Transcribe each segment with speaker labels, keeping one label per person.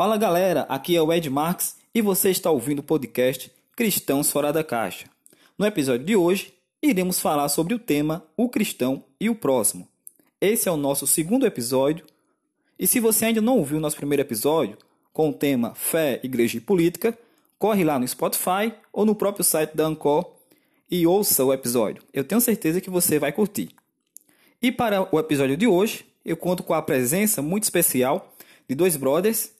Speaker 1: Fala galera, aqui é o Ed Marx e você está ouvindo o podcast Cristãos Fora da Caixa. No episódio de hoje, iremos falar sobre o tema O Cristão e o Próximo. Esse é o nosso segundo episódio e se você ainda não ouviu o nosso primeiro episódio, com o tema Fé, Igreja e Política, corre lá no Spotify ou no próprio site da Ancor e ouça o episódio. Eu tenho certeza que você vai curtir. E para o episódio de hoje, eu conto com a presença muito especial de dois brothers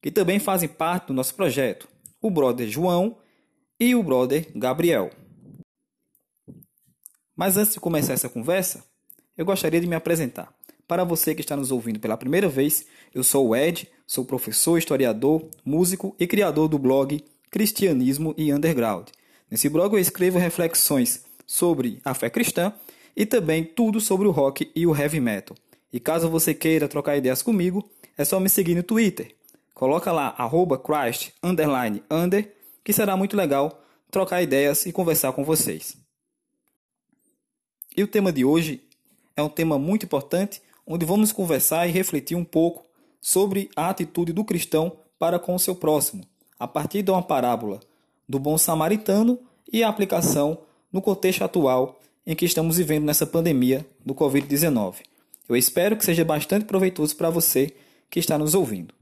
Speaker 1: que também fazem parte do nosso projeto, o brother João e o brother Gabriel. Mas antes de começar essa conversa, eu gostaria de me apresentar. Para você que está nos ouvindo pela primeira vez, eu sou o Ed, sou professor, historiador, músico e criador do blog Cristianismo e Underground. Nesse blog eu escrevo reflexões sobre a fé cristã e também tudo sobre o rock e o heavy metal. E caso você queira trocar ideias comigo, é só me seguir no Twitter, Coloca lá, arroba Christ, underline, under, que será muito legal trocar ideias e conversar com vocês. E o tema de hoje é um tema muito importante, onde vamos conversar e refletir um pouco sobre a atitude do cristão para com o seu próximo, a partir de uma parábola do bom samaritano e a aplicação no contexto atual em que estamos vivendo nessa pandemia do Covid-19. Eu espero que seja bastante proveitoso para você que está nos ouvindo.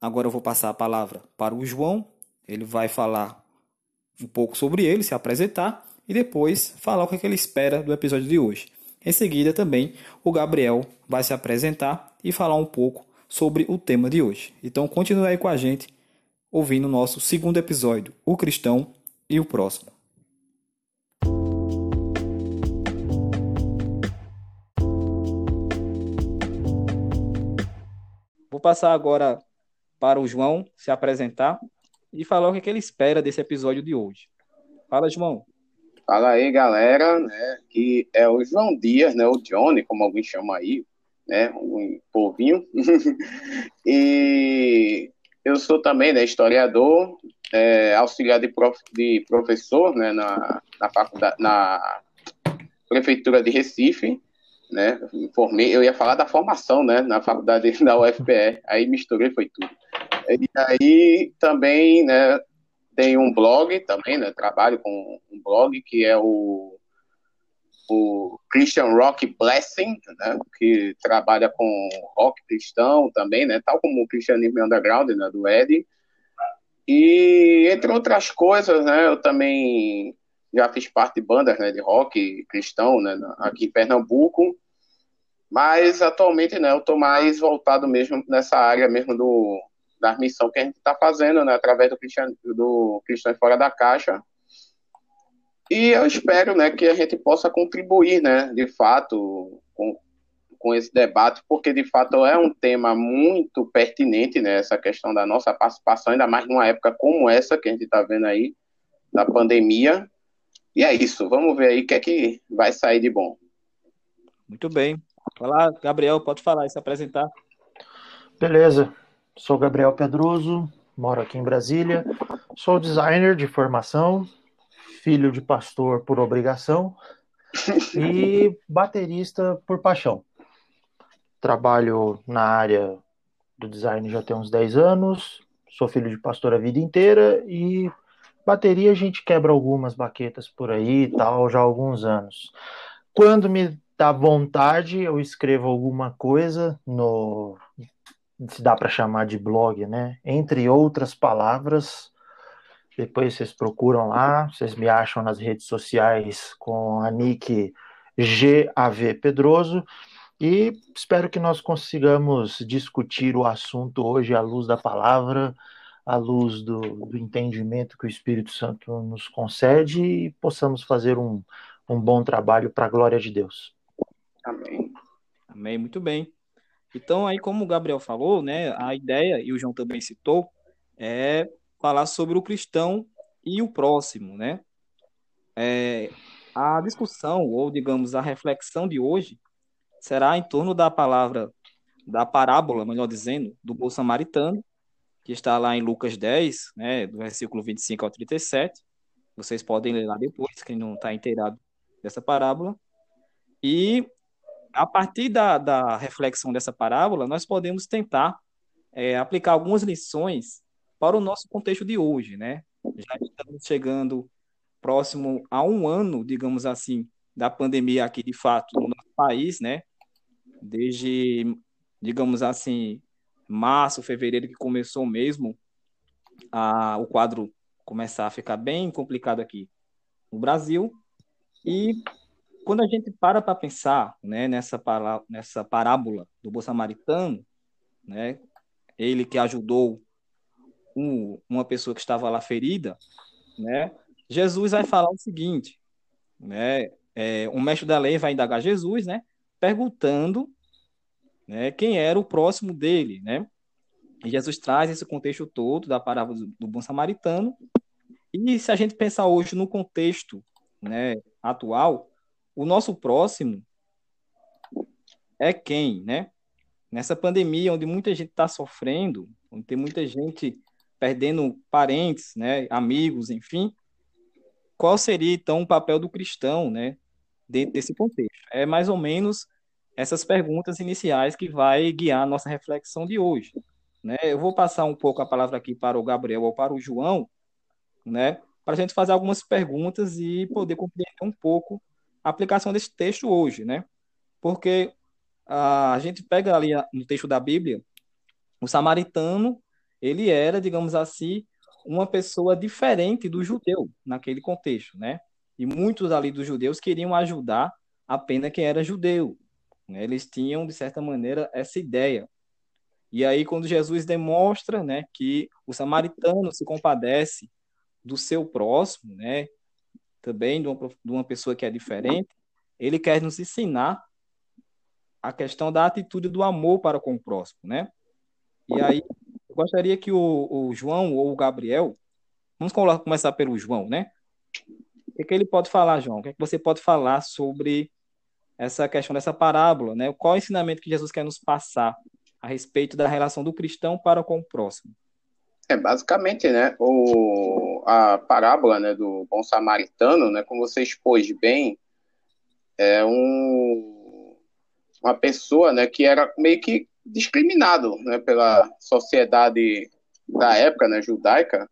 Speaker 1: Agora eu vou passar a palavra para o João. Ele vai falar um pouco sobre ele, se apresentar e depois falar o que, é que ele espera do episódio de hoje. Em seguida, também o Gabriel vai se apresentar e falar um pouco sobre o tema de hoje. Então, continue aí com a gente, ouvindo o nosso segundo episódio, O Cristão e o Próximo. Vou passar agora para o João se apresentar e falar o que, é que ele espera desse episódio de hoje. Fala, João.
Speaker 2: Fala aí, galera, né, que é o João Dias, né, o Johnny, como alguém chama aí, né, um povinho. e eu sou também, né, historiador, é, auxiliar de, prof, de professor, né, na, na faculdade, na prefeitura de Recife, né, formei, eu ia falar da formação, né, na faculdade da UFPE, aí misturei, foi tudo. E aí também, né, tem um blog também, né, trabalho com um blog que é o, o Christian Rock Blessing, né, que trabalha com rock cristão também, né, tal como o Cristianismo Underground, né, do Ed. E entre outras coisas, né, eu também já fiz parte de bandas né, de rock cristão né, aqui em Pernambuco, mas atualmente né, eu estou mais voltado mesmo nessa área mesmo do, da missão que a gente está fazendo, né, através do Cristian, do Cristão Fora da Caixa. E eu espero, né, que a gente possa contribuir, né, de fato, com, com esse debate, porque de fato é um tema muito pertinente, né, essa questão da nossa participação, ainda mais numa época como essa que a gente está vendo aí, da pandemia. E é isso, vamos ver aí o que é que vai sair de bom.
Speaker 1: Muito bem. Olá, Gabriel, pode falar e se apresentar.
Speaker 3: Beleza. Sou Gabriel Pedroso, moro aqui em Brasília. Sou designer de formação, filho de pastor por obrigação e baterista por paixão. Trabalho na área do design já tem uns 10 anos, sou filho de pastor a vida inteira e bateria a gente quebra algumas baquetas por aí e tal já há alguns anos. Quando me dá vontade, eu escrevo alguma coisa no se dá para chamar de blog, né? Entre outras palavras, depois vocês procuram lá, vocês me acham nas redes sociais com a nick GAV Pedroso e espero que nós consigamos discutir o assunto hoje à luz da palavra, à luz do, do entendimento que o Espírito Santo nos concede e possamos fazer um, um bom trabalho para a glória de Deus.
Speaker 2: Amém.
Speaker 1: Amém, muito bem. Então, aí, como o Gabriel falou, né, a ideia, e o João também citou, é falar sobre o cristão e o próximo, né? É, a discussão, ou digamos, a reflexão de hoje, será em torno da palavra, da parábola, melhor dizendo, do bom samaritano, que está lá em Lucas 10, né, do versículo 25 ao 37. Vocês podem ler lá depois, quem não está inteirado dessa parábola. E a partir da, da reflexão dessa parábola, nós podemos tentar é, aplicar algumas lições para o nosso contexto de hoje, né? Já estamos chegando próximo a um ano, digamos assim, da pandemia aqui de fato no nosso país, né? Desde, digamos assim, março, fevereiro que começou mesmo a, o quadro começar a ficar bem complicado aqui no Brasil. E quando a gente para para pensar né, nessa, para, nessa parábola do bom samaritano, né, ele que ajudou um, uma pessoa que estava lá ferida, né, Jesus vai falar o seguinte, né, é, um mestre da lei vai indagar Jesus, né, perguntando né, quem era o próximo dele, né, e Jesus traz esse contexto todo da parábola do, do bom samaritano, e se a gente pensar hoje no contexto né, atual, o nosso próximo é quem, né? Nessa pandemia, onde muita gente está sofrendo, onde tem muita gente perdendo parentes, né, amigos, enfim, qual seria então o papel do cristão, né, dentro desse contexto? É mais ou menos essas perguntas iniciais que vai guiar a nossa reflexão de hoje, né? Eu vou passar um pouco a palavra aqui para o Gabriel ou para o João, né, para a gente fazer algumas perguntas e poder compreender um pouco a aplicação desse texto hoje, né? Porque a gente pega ali no texto da Bíblia, o samaritano, ele era, digamos assim, uma pessoa diferente do judeu naquele contexto, né? E muitos ali dos judeus queriam ajudar apenas quem era judeu. Né? Eles tinham, de certa maneira, essa ideia. E aí, quando Jesus demonstra né, que o samaritano se compadece do seu próximo, né, também de uma, de uma pessoa que é diferente, ele quer nos ensinar a questão da atitude do amor para com o próximo, né? E aí, eu gostaria que o, o João ou o Gabriel, vamos começar pelo João, né? O que, é que ele pode falar, João? O que, é que você pode falar sobre essa questão dessa parábola, né? Qual é o ensinamento que Jesus quer nos passar a respeito da relação do cristão para com o próximo?
Speaker 2: É, basicamente, né, o, a parábola né, do bom samaritano, né, como você expôs bem, é um, uma pessoa né, que era meio que discriminado né, pela sociedade da época né, judaica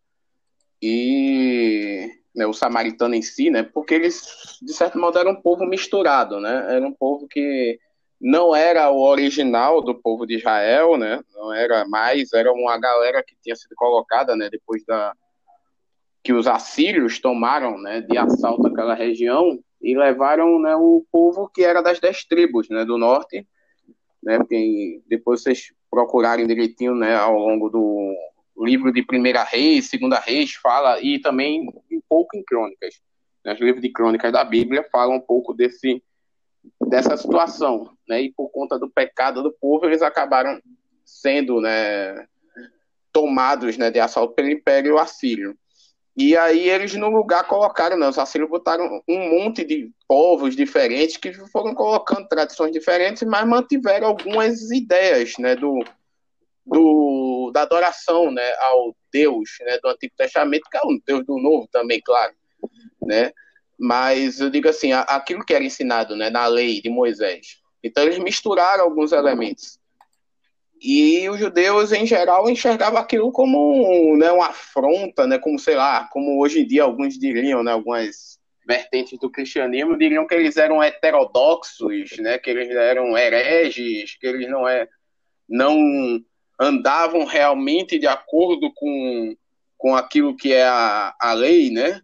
Speaker 2: e né, o samaritano em si, né, porque eles, de certo modo, eram um povo misturado, né, era um povo que não era o original do povo de Israel, né? Não era mais, era uma galera que tinha sido colocada, né? Depois da que os assírios tomaram, né? De assalto aquela região e levaram, né? O povo que era das dez tribos, né? Do norte, né? Porque depois vocês procurarem direitinho, né? Ao longo do livro de Primeira Reis, Segunda Reis fala e também um pouco em Crônicas. Né? Os livros de Crônicas da Bíblia falam um pouco desse dessa situação, né? E por conta do pecado do povo, eles acabaram sendo, né, tomados, né, de assalto pelo Império Assírio. E aí eles no lugar colocaram, né, os assírios botaram um monte de povos diferentes que foram colocando tradições diferentes, mas mantiveram algumas ideias, né, do, do da adoração, né, ao Deus, né, do Antigo Testamento, que é o Deus do Novo também, claro, né? Mas eu digo assim, aquilo que era ensinado né, na lei de Moisés. Então eles misturaram alguns elementos. E os judeus, em geral, enxergavam aquilo como né, uma afronta, né, como, sei lá, como hoje em dia alguns diriam, né, algumas vertentes do cristianismo diriam que eles eram heterodoxos, né, que eles eram hereges, que eles não, é, não andavam realmente de acordo com, com aquilo que é a, a lei, né?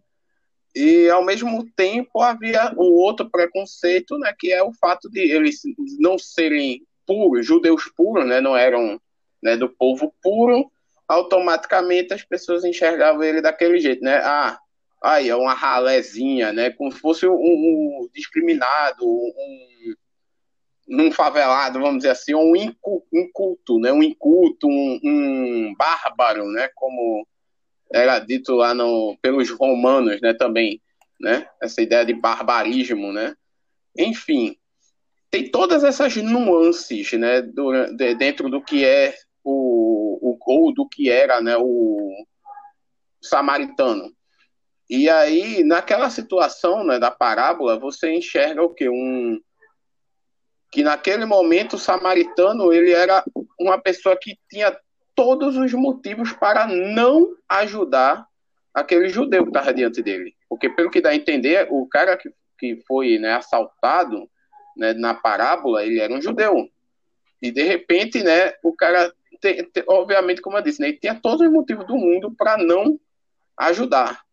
Speaker 2: E, ao mesmo tempo, havia o outro preconceito, né, que é o fato de eles não serem puros, judeus puros, né, não eram né, do povo puro, automaticamente as pessoas enxergavam ele daquele jeito, né? Ah, aí é uma ralézinha, né? Como se fosse um, um discriminado, um, um favelado, vamos dizer assim, um inculto, né? Um inculto, um, um bárbaro, né? Como era dito lá no, pelos romanos, né, também, né, essa ideia de barbarismo, né, enfim, tem todas essas nuances, né, dentro do que é o, o ou do que era, né, o samaritano. E aí, naquela situação, né, da parábola, você enxerga o que um que naquele momento o samaritano ele era uma pessoa que tinha todos os motivos para não ajudar aquele judeu que estava diante dele. Porque, pelo que dá a entender, o cara que, que foi né, assaltado né, na parábola, ele era um judeu. E, de repente, né, o cara, tem, tem, obviamente, como eu disse, né, ele tinha todos os motivos do mundo para não ajudar.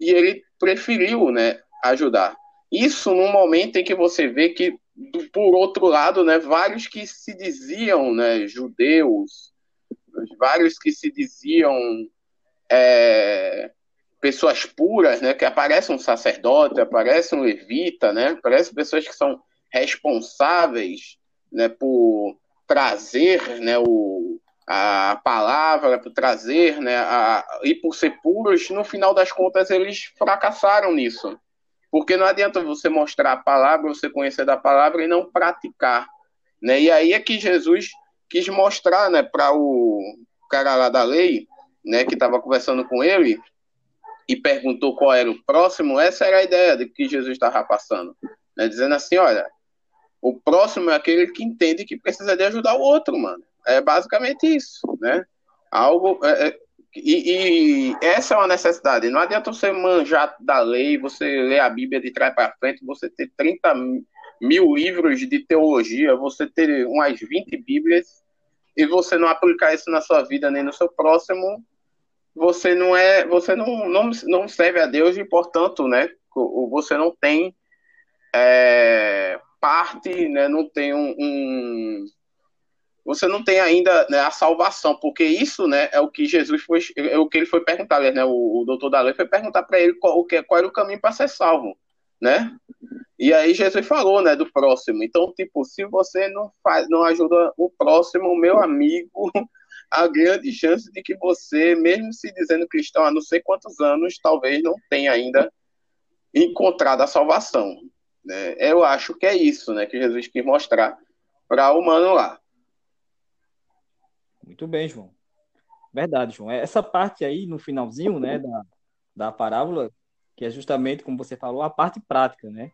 Speaker 2: E ele preferiu né, ajudar. Isso num momento em que você vê que, por outro lado, né, vários que se diziam né, judeus, vários que se diziam é, pessoas puras, né, que aparece um sacerdote, aparece um levita, né, aparecem pessoas que são responsáveis né, por trazer né, o, a palavra, por trazer né, a, e por ser puros, no final das contas eles fracassaram nisso. Porque não adianta você mostrar a palavra, você conhecer da palavra e não praticar. Né? E aí é que Jesus quis mostrar né, para o cara lá da lei, né, que estava conversando com ele, e perguntou qual era o próximo, essa era a ideia de que Jesus estava passando. Né, dizendo assim, olha, o próximo é aquele que entende que precisa de ajudar o outro, mano. É basicamente isso, né? Algo... É, é, e, e, essa é uma necessidade. Não adianta você manjar da lei, você ler a Bíblia de trás para frente, você ter 30 mil livros de teologia, você ter umas 20 Bíblias e você não aplicar isso na sua vida nem no seu próximo, você não é, você não, não, não serve a Deus e, portanto, né, você não tem é, parte, né, não tem um, um você não tem ainda né, a salvação, porque isso, né, é o que Jesus foi, é o que ele foi perguntar, né, o, o doutor da lei foi perguntar para ele qual, qual era o caminho para ser salvo, né? E aí Jesus falou, né, do próximo. Então, tipo, se você não faz, não ajuda o próximo, meu amigo, há grande chance de que você, mesmo se dizendo cristão há não sei quantos anos, talvez não tenha ainda encontrado a salvação. Né? Eu acho que é isso, né, que Jesus quis mostrar para o humano lá.
Speaker 1: Muito bem, João. Verdade, João. Essa parte aí no finalzinho, né, da, da parábola, que é justamente, como você falou, a parte prática, né?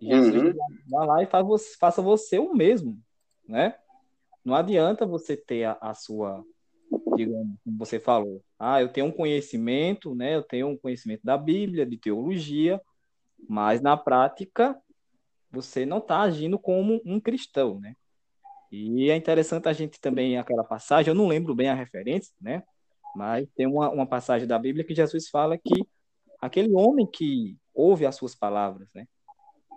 Speaker 1: Jesus uhum. vai lá e faz você, faça você o mesmo, né? Não adianta você ter a, a, sua, digamos, como você falou, ah, eu tenho um conhecimento, né? Eu tenho um conhecimento da Bíblia, de teologia, mas na prática você não está agindo como um cristão, né? E é interessante a gente também, aquela passagem, eu não lembro bem a referência, né? Mas tem uma, uma passagem da Bíblia que Jesus fala que aquele homem que ouve as suas palavras, né?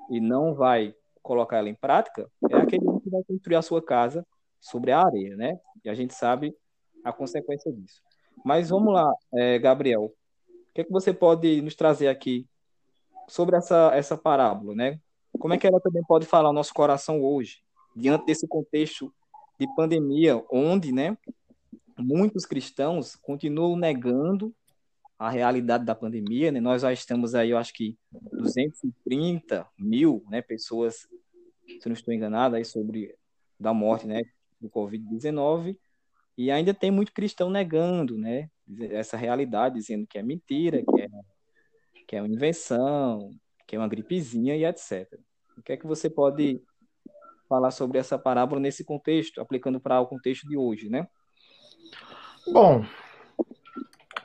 Speaker 1: E não vai colocar ela em prática, é aquele que vai construir a sua casa sobre a areia, né? E a gente sabe a consequência disso. Mas vamos lá, é, Gabriel. O que, é que você pode nos trazer aqui sobre essa, essa parábola, né? Como é que ela também pode falar o nosso coração hoje? diante desse contexto de pandemia, onde né, muitos cristãos continuam negando a realidade da pandemia. Né? Nós já estamos aí, eu acho que 230 mil né, pessoas, se não estou enganado, aí sobre da morte né, do Covid-19, e ainda tem muito cristão negando né, essa realidade, dizendo que é mentira, que é, que é uma invenção, que é uma gripezinha e etc. O que é que você pode falar sobre essa parábola nesse contexto, aplicando para o contexto de hoje, né?
Speaker 3: Bom,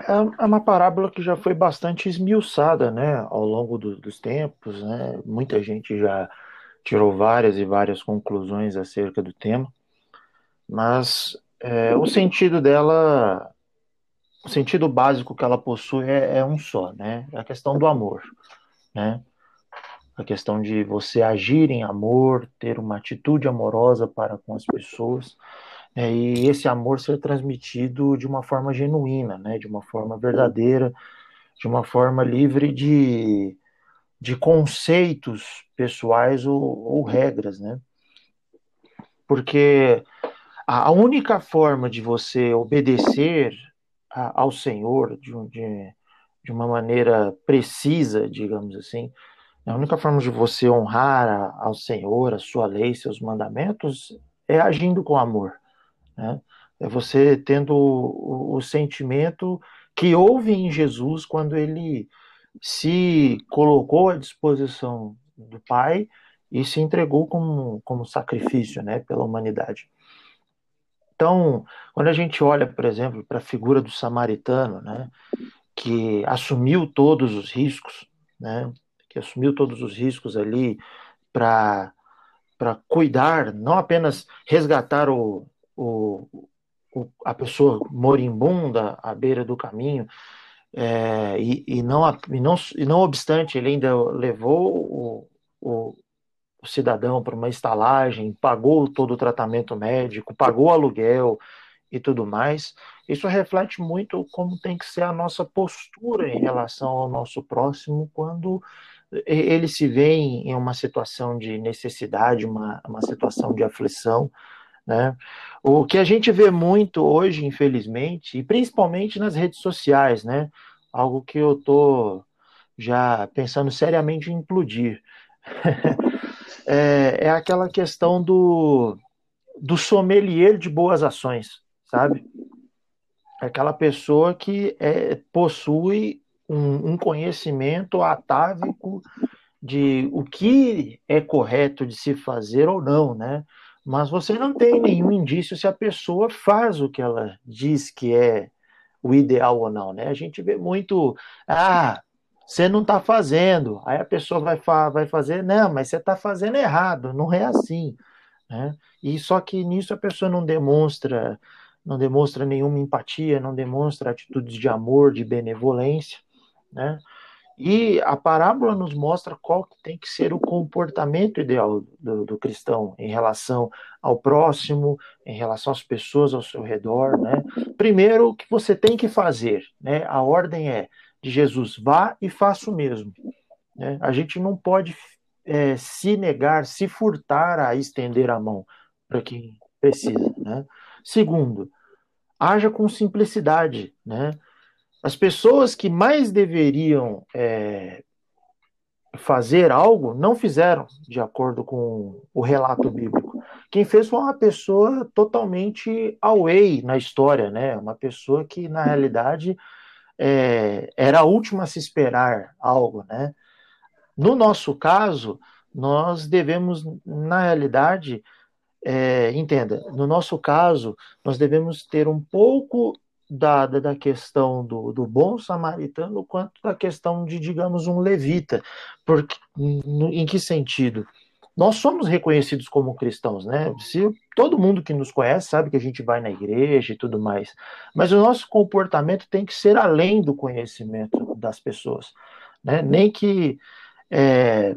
Speaker 3: é, é uma parábola que já foi bastante esmiuçada, né, ao longo do, dos tempos, né? Muita gente já tirou várias e várias conclusões acerca do tema, mas é, o sentido dela, o sentido básico que ela possui é, é um só, né? É a questão do amor, né? a questão de você agir em amor, ter uma atitude amorosa para com as pessoas, né, e esse amor ser transmitido de uma forma genuína, né, de uma forma verdadeira, de uma forma livre de, de conceitos pessoais ou, ou regras, né? Porque a única forma de você obedecer ao Senhor de, de, de uma maneira precisa, digamos assim, a única forma de você honrar ao Senhor, a sua lei, seus mandamentos, é agindo com amor. Né? É você tendo o, o sentimento que houve em Jesus quando ele se colocou à disposição do Pai e se entregou como, como sacrifício né, pela humanidade. Então, quando a gente olha, por exemplo, para a figura do samaritano, né, que assumiu todos os riscos, né, que assumiu todos os riscos ali para cuidar, não apenas resgatar o, o, o, a pessoa moribunda à beira do caminho, é, e, e, não, e, não, e não obstante, ele ainda levou o, o, o cidadão para uma estalagem, pagou todo o tratamento médico, pagou aluguel e tudo mais. Isso reflete muito como tem que ser a nossa postura em relação ao nosso próximo quando ele se vê em uma situação de necessidade, uma, uma situação de aflição. Né? O que a gente vê muito hoje, infelizmente, e principalmente nas redes sociais, né? algo que eu estou já pensando seriamente em implodir. é, é aquela questão do, do sommelier de boas ações, sabe? Aquela pessoa que é, possui um, um conhecimento atávico de o que é correto de se fazer ou não, né? Mas você não tem nenhum indício se a pessoa faz o que ela diz que é o ideal ou não, né? A gente vê muito, ah, você não está fazendo. Aí a pessoa vai, fa vai fazer, não, mas você está fazendo errado, não é assim. Né? E só que nisso a pessoa não demonstra, não demonstra nenhuma empatia, não demonstra atitudes de amor, de benevolência, né? E a parábola nos mostra qual que tem que ser o comportamento ideal do, do, cristão em relação ao próximo, em relação às pessoas ao seu redor, né? Primeiro, o que você tem que fazer, né? A ordem é de Jesus, vá e faça o mesmo. Né? A gente não pode é, se negar, se furtar a estender a mão para quem precisa. Né? Segundo, haja com simplicidade. Né? As pessoas que mais deveriam é, fazer algo não fizeram, de acordo com o relato bíblico. Quem fez foi uma pessoa totalmente away na história, né? Uma pessoa que, na realidade, é, era a última a se esperar algo, né? No nosso caso, nós devemos, na realidade, é, entenda, no nosso caso, nós devemos ter um pouco da, da questão do, do bom samaritano quanto da questão de, digamos, um levita. Porque, no, em que sentido? nós somos reconhecidos como cristãos, né? Se todo mundo que nos conhece sabe que a gente vai na igreja e tudo mais, mas o nosso comportamento tem que ser além do conhecimento das pessoas, né? Nem que é,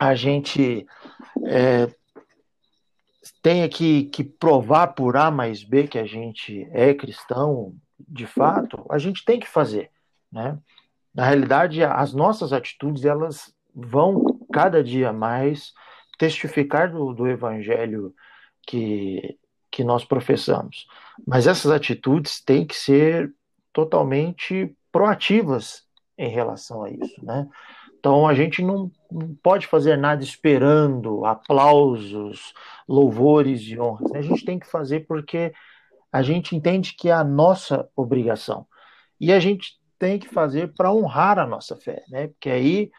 Speaker 3: a gente é, tenha que, que provar por A mais B que a gente é cristão, de fato, a gente tem que fazer, né? Na realidade, as nossas atitudes elas vão cada dia mais testificar do, do evangelho que, que nós professamos. Mas essas atitudes têm que ser totalmente proativas em relação a isso, né? Então a gente não, não pode fazer nada esperando aplausos, louvores e honras. A gente tem que fazer porque a gente entende que é a nossa obrigação. E a gente tem que fazer para honrar a nossa fé, né? Porque aí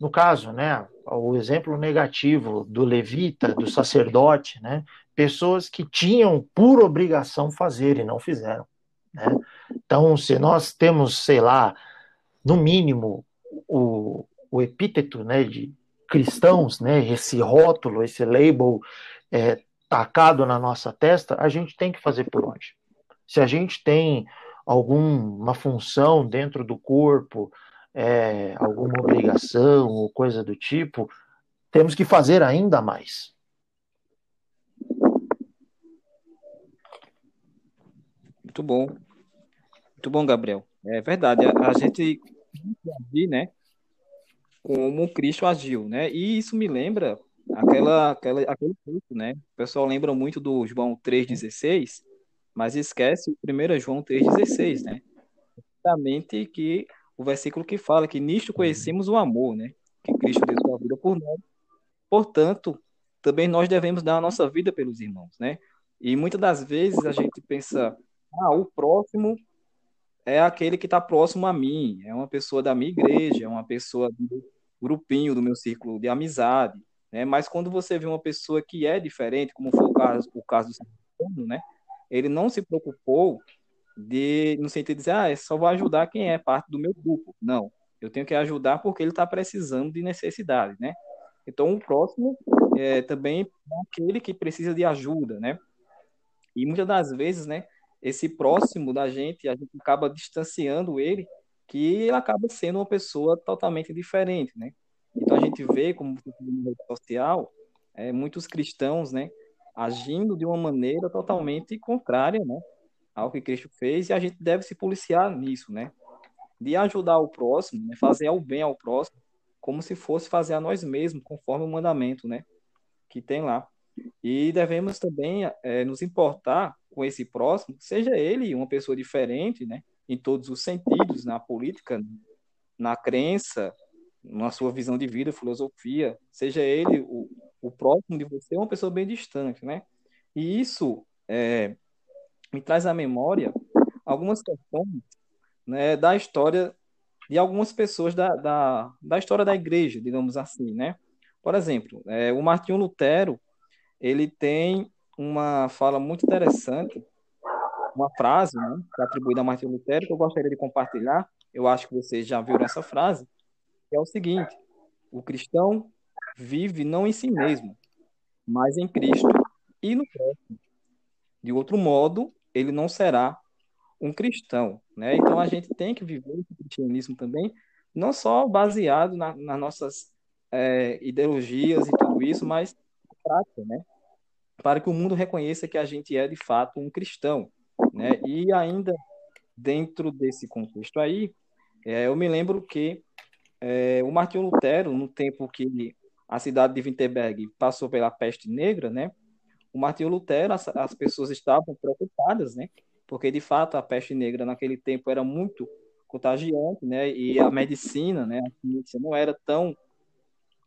Speaker 3: no caso, né, o exemplo negativo do levita, do sacerdote, né, pessoas que tinham por obrigação fazer e não fizeram. Né? Então, se nós temos, sei lá, no mínimo, o, o epíteto né, de cristãos, né, esse rótulo, esse label é, tacado na nossa testa, a gente tem que fazer por onde? Se a gente tem alguma função dentro do corpo, é, alguma obrigação ou coisa do tipo, temos que fazer ainda mais.
Speaker 1: Muito bom. Muito bom, Gabriel. É verdade. A, a gente né? Como Cristo agiu, né? E isso me lembra aquela, aquela, aquele né? O pessoal lembra muito do João 3,16, mas esquece o 1 João 3,16, né? Justamente que o versículo que fala que nisto conhecemos o amor, né? Que Cristo deu sua vida por nós. Portanto, também nós devemos dar a nossa vida pelos irmãos, né? E muitas das vezes a gente pensa, ah, o próximo é aquele que está próximo a mim, é uma pessoa da minha igreja, é uma pessoa do grupinho do meu círculo de amizade, né? Mas quando você vê uma pessoa que é diferente, como foi o caso, o caso do Santana, né? Ele não se preocupou de, no sentido de dizer, ah, só vou ajudar quem é parte do meu grupo. Não, eu tenho que ajudar porque ele está precisando de necessidade, né? Então, o próximo é também é aquele que precisa de ajuda, né? E muitas das vezes, né, esse próximo da gente, a gente acaba distanciando ele, que ele acaba sendo uma pessoa totalmente diferente, né? Então, a gente vê, como social, é, muitos cristãos, né, agindo de uma maneira totalmente contrária, né, ao que Cristo fez, e a gente deve se policiar nisso, né? De ajudar o próximo, né, fazer o bem ao próximo, como se fosse fazer a nós mesmos, conforme o mandamento, né? Que tem lá. E devemos também é, nos importar com esse próximo, seja ele uma pessoa diferente, né? Em todos os sentidos, na política, na crença, na sua visão de vida, filosofia, seja ele o, o próximo de você, uma pessoa bem distante, né? E isso é, me traz à memória algumas questões né, da história de algumas pessoas da, da, da história da igreja, digamos assim, né? Por exemplo, é, o Martinho Lutero, ele tem uma fala muito interessante, uma frase, né, que é atribuída a Martinho Lutero, que eu gostaria de compartilhar, eu acho que vocês já viram essa frase, que é o seguinte, o cristão vive não em si mesmo, mas em Cristo e no próximo. De outro modo, ele não será um cristão, né? Então a gente tem que viver o cristianismo também, não só baseado na, nas nossas é, ideologias e tudo isso, mas prática, né? Para que o mundo reconheça que a gente é de fato um cristão, né? E ainda dentro desse contexto aí, é, eu me lembro que é, o Martinho Lutero, no tempo que a cidade de Wittenberg passou pela peste negra, né? O Martinho Lutero, as, as pessoas estavam preocupadas, né? porque de fato a peste negra naquele tempo era muito contagiante, né? E a medicina, né? A ciência não era tão,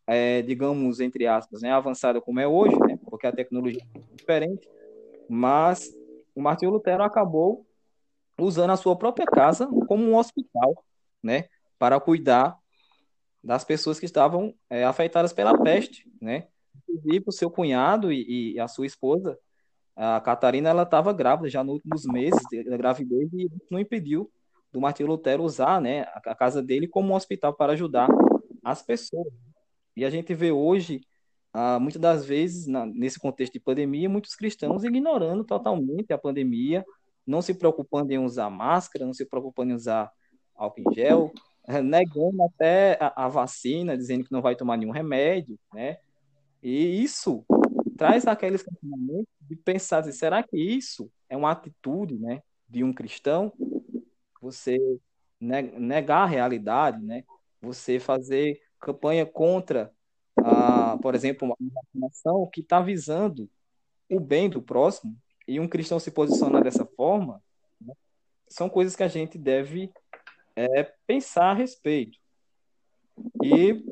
Speaker 1: é, digamos entre aspas, né? Avançada como é hoje, né? Porque a tecnologia é diferente. Mas o Martinho Lutero acabou usando a sua própria casa como um hospital, né? Para cuidar das pessoas que estavam é, afetadas pela peste, né? Inclusive o seu cunhado e, e a sua esposa a Catarina ela estava grávida já nos últimos meses da gravidez e não impediu do Martinho Lutero usar né, a casa dele como um hospital para ajudar as pessoas. E a gente vê hoje, ah, muitas das vezes, na, nesse contexto de pandemia, muitos cristãos ignorando totalmente a pandemia, não se preocupando em usar máscara, não se preocupando em usar álcool em gel, negando até a, a vacina, dizendo que não vai tomar nenhum remédio, né? E isso traz aqueles questionamentos de pensar, assim, será que isso é uma atitude, né, de um cristão? Você negar a realidade, né? Você fazer campanha contra, a, por exemplo, uma vacinação que está visando o bem do próximo e um cristão se posicionar dessa forma, né? são coisas que a gente deve é, pensar a respeito. E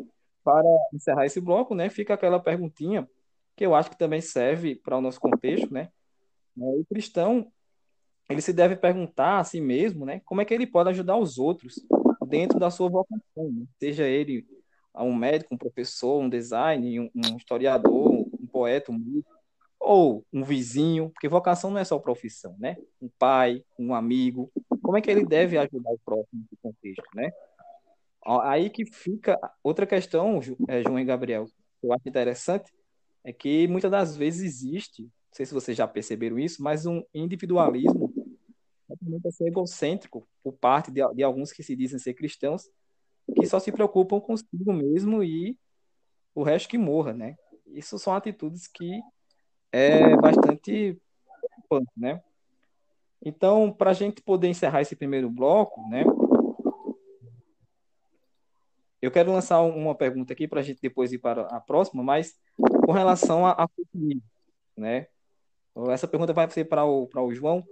Speaker 1: para encerrar esse bloco, né, fica aquela perguntinha que eu acho que também serve para o nosso contexto, né? O cristão, ele se deve perguntar a si mesmo, né? Como é que ele pode ajudar os outros dentro da sua vocação, né? seja ele um médico, um professor, um designer, um, um historiador, um poeta, um músico, ou um vizinho, porque vocação não é só profissão, né? Um pai, um amigo, como é que ele deve ajudar o próximo nesse contexto, né? Aí que fica outra questão, é, João e Gabriel, que eu acho interessante, é que muitas das vezes existe, não sei se vocês já perceberam isso, mas um individualismo totalmente assim, egocêntrico por parte de, de alguns que se dizem ser cristãos, que só se preocupam consigo mesmo e o resto que morra, né? Isso são atitudes que é bastante né? Então, para a gente poder encerrar esse primeiro bloco, né? Eu quero lançar uma pergunta aqui para a gente depois ir para a próxima, mas com relação a, a né? Essa pergunta vai ser para o, o João.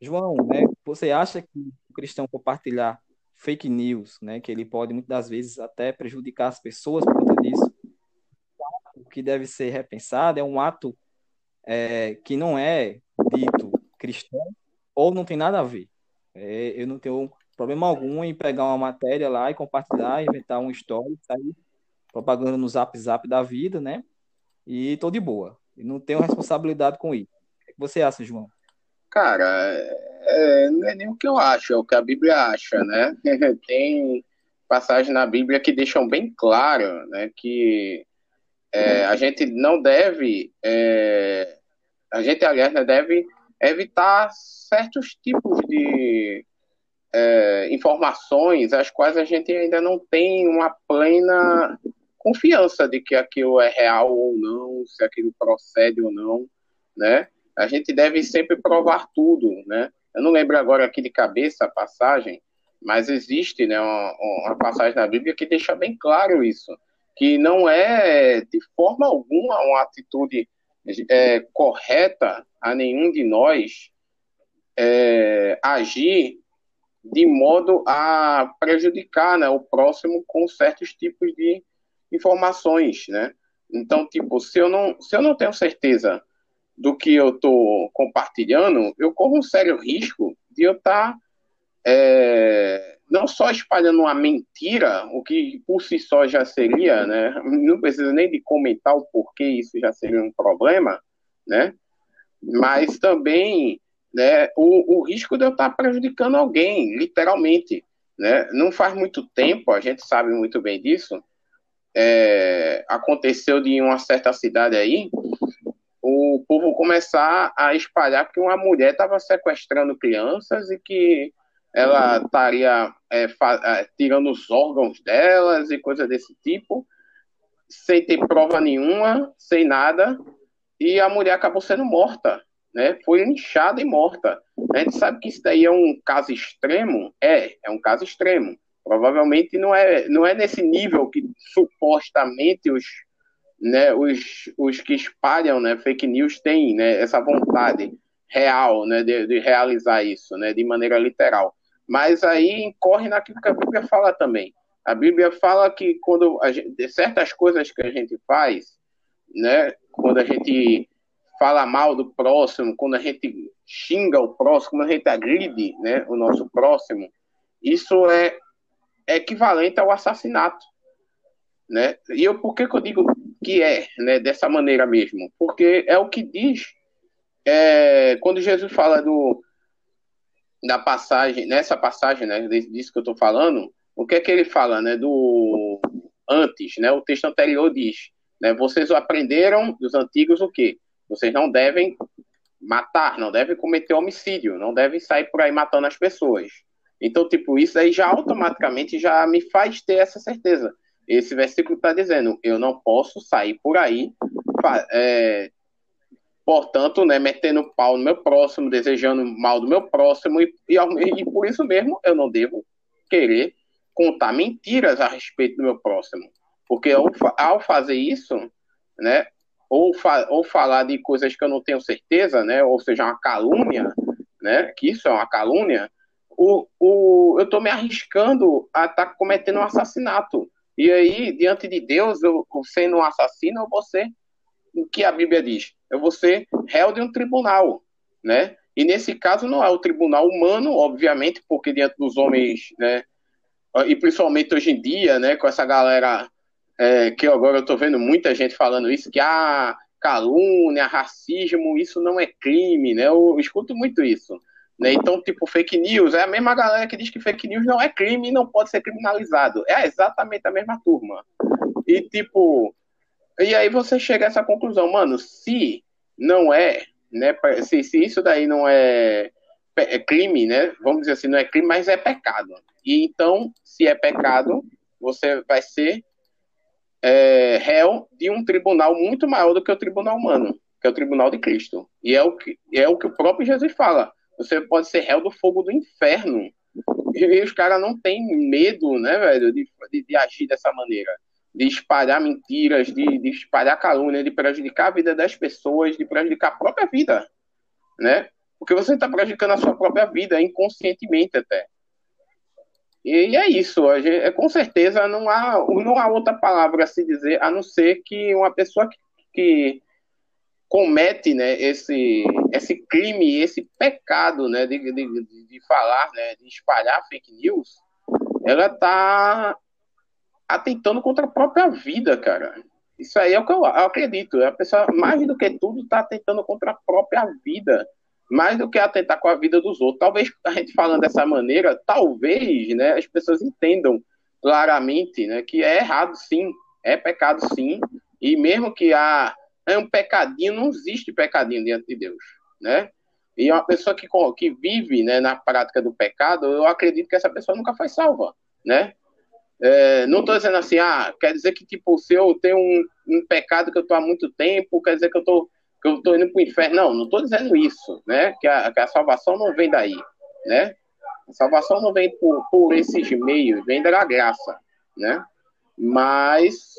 Speaker 1: João, né? Você acha que o cristão compartilhar fake news, né? Que ele pode muitas das vezes até prejudicar as pessoas por conta disso. O que deve ser repensado é um ato é, que não é dito cristão ou não tem nada a ver. É, eu não tenho problema algum em pegar uma matéria lá e compartilhar, inventar uma história, sair propaganda no zap zap da vida, né? e tô de boa. E não tenho responsabilidade com isso. O que você acha, João?
Speaker 2: Cara, é, não é nem o que eu acho, é o que a Bíblia acha, né? Tem passagens na Bíblia que deixam bem claro né, que é, a gente não deve, é, a gente, aliás, né, deve evitar certos tipos de é, informações as quais a gente ainda não tem uma plena confiança de que aquilo é real ou não, se aquilo procede ou não, né? A gente deve sempre provar tudo, né? Eu não lembro agora aqui de cabeça a passagem, mas existe né, uma, uma passagem na Bíblia que deixa bem claro isso, que não é de forma alguma uma atitude é, correta a nenhum de nós é, agir de modo a prejudicar né, o próximo com certos tipos de informações, né? Então, tipo, se eu não, se eu não tenho certeza do que eu estou compartilhando, eu corro um sério risco de eu estar tá, é, não só espalhando uma mentira, o que por si só já seria, né? Não precisa nem de comentar o porquê isso já seria um problema, né? Mas também né, o, o risco de eu estar prejudicando alguém, literalmente. Né? Não faz muito tempo, a gente sabe muito bem disso, é, aconteceu de uma certa cidade aí, o povo começar a espalhar que uma mulher estava sequestrando crianças e que ela estaria é, é, tirando os órgãos delas e coisa desse tipo, sem ter prova nenhuma, sem nada, e a mulher acabou sendo morta né, foi linchada e morta. A gente sabe que isso daí é um caso extremo? É, é um caso extremo. Provavelmente não é, não é nesse nível que supostamente os, né, os, os que espalham né, fake news têm né, essa vontade real né, de, de realizar isso né, de maneira literal. Mas aí incorre naquilo que a Bíblia fala também. A Bíblia fala que quando gente, certas coisas que a gente faz, né, quando a gente fala mal do próximo, quando a gente xinga o próximo, quando a gente agride né, o nosso próximo, isso é, é equivalente ao assassinato. Né? E eu, por que, que eu digo que é né, dessa maneira mesmo? Porque é o que diz é, quando Jesus fala do, da passagem, nessa passagem né, disso que eu estou falando, o que é que ele fala né, do antes? Né, o texto anterior diz: né, vocês aprenderam dos antigos o quê? Vocês não devem matar, não devem cometer homicídio, não devem sair por aí matando as pessoas. Então, tipo, isso aí já automaticamente já me faz ter essa certeza. Esse versículo está dizendo, eu não posso sair por aí, é, portanto, né, metendo pau no meu próximo, desejando mal do meu próximo, e, e, e por isso mesmo eu não devo querer contar mentiras a respeito do meu próximo. Porque ao, ao fazer isso, né, ou, fa ou falar de coisas que eu não tenho certeza, né? Ou seja, uma calúnia, né? Que isso é uma calúnia. O, o, eu estou me arriscando a estar tá cometendo um assassinato. E aí, diante de Deus, eu sendo um assassino, eu vou ser o que a Bíblia diz. Eu vou ser réu de um tribunal, né? E nesse caso não é o tribunal humano, obviamente, porque diante dos homens, né? E principalmente hoje em dia, né? Com essa galera é, que agora eu estou vendo muita gente falando isso, que a ah, calúnia, racismo, isso não é crime, né? Eu escuto muito isso. Né? Então, tipo, fake news é a mesma galera que diz que fake news não é crime e não pode ser criminalizado. É exatamente a mesma turma. E, tipo, e aí você chega a essa conclusão, mano, se não é, né? Se, se isso daí não é, é crime, né? Vamos dizer assim, não é crime, mas é pecado. E então, se é pecado, você vai ser é, réu de um tribunal muito maior do que o tribunal humano, que é o tribunal de Cristo. E é o que, é o, que o próprio Jesus fala. Você pode ser réu do fogo do inferno. E os caras não têm medo, né, velho, de, de, de, agir dessa maneira. De espalhar mentiras, de, de espalhar calúnia, de prejudicar a vida das pessoas, de prejudicar a própria vida, né? Porque você está prejudicando a sua própria vida, inconscientemente até. E é isso, é, com certeza não há, não há outra palavra a se dizer, a não ser que uma pessoa que, que comete né, esse, esse crime, esse pecado né, de, de, de falar, né, de espalhar fake news, ela está atentando contra a própria vida, cara. Isso aí é o que eu, acredito. A pessoa, mais do que tudo, está tentando contra a própria vida, mais do que atentar com a vida dos outros. Talvez a gente falando dessa maneira, talvez né, as pessoas entendam claramente né, que é errado sim, é pecado sim, e mesmo que há é um pecadinho, não existe pecadinho diante de Deus, né? E uma pessoa que, que vive né, na prática do pecado, eu acredito que essa pessoa nunca foi salva, né? É, não estou dizendo assim, ah, quer dizer que, tipo, se eu tenho um, um pecado que eu estou há muito tempo, quer dizer que eu estou indo para o inferno. Não, não estou dizendo isso, né? Que a, que a salvação não vem daí, né? A salvação não vem por, por esses meios, vem da graça, né? Mas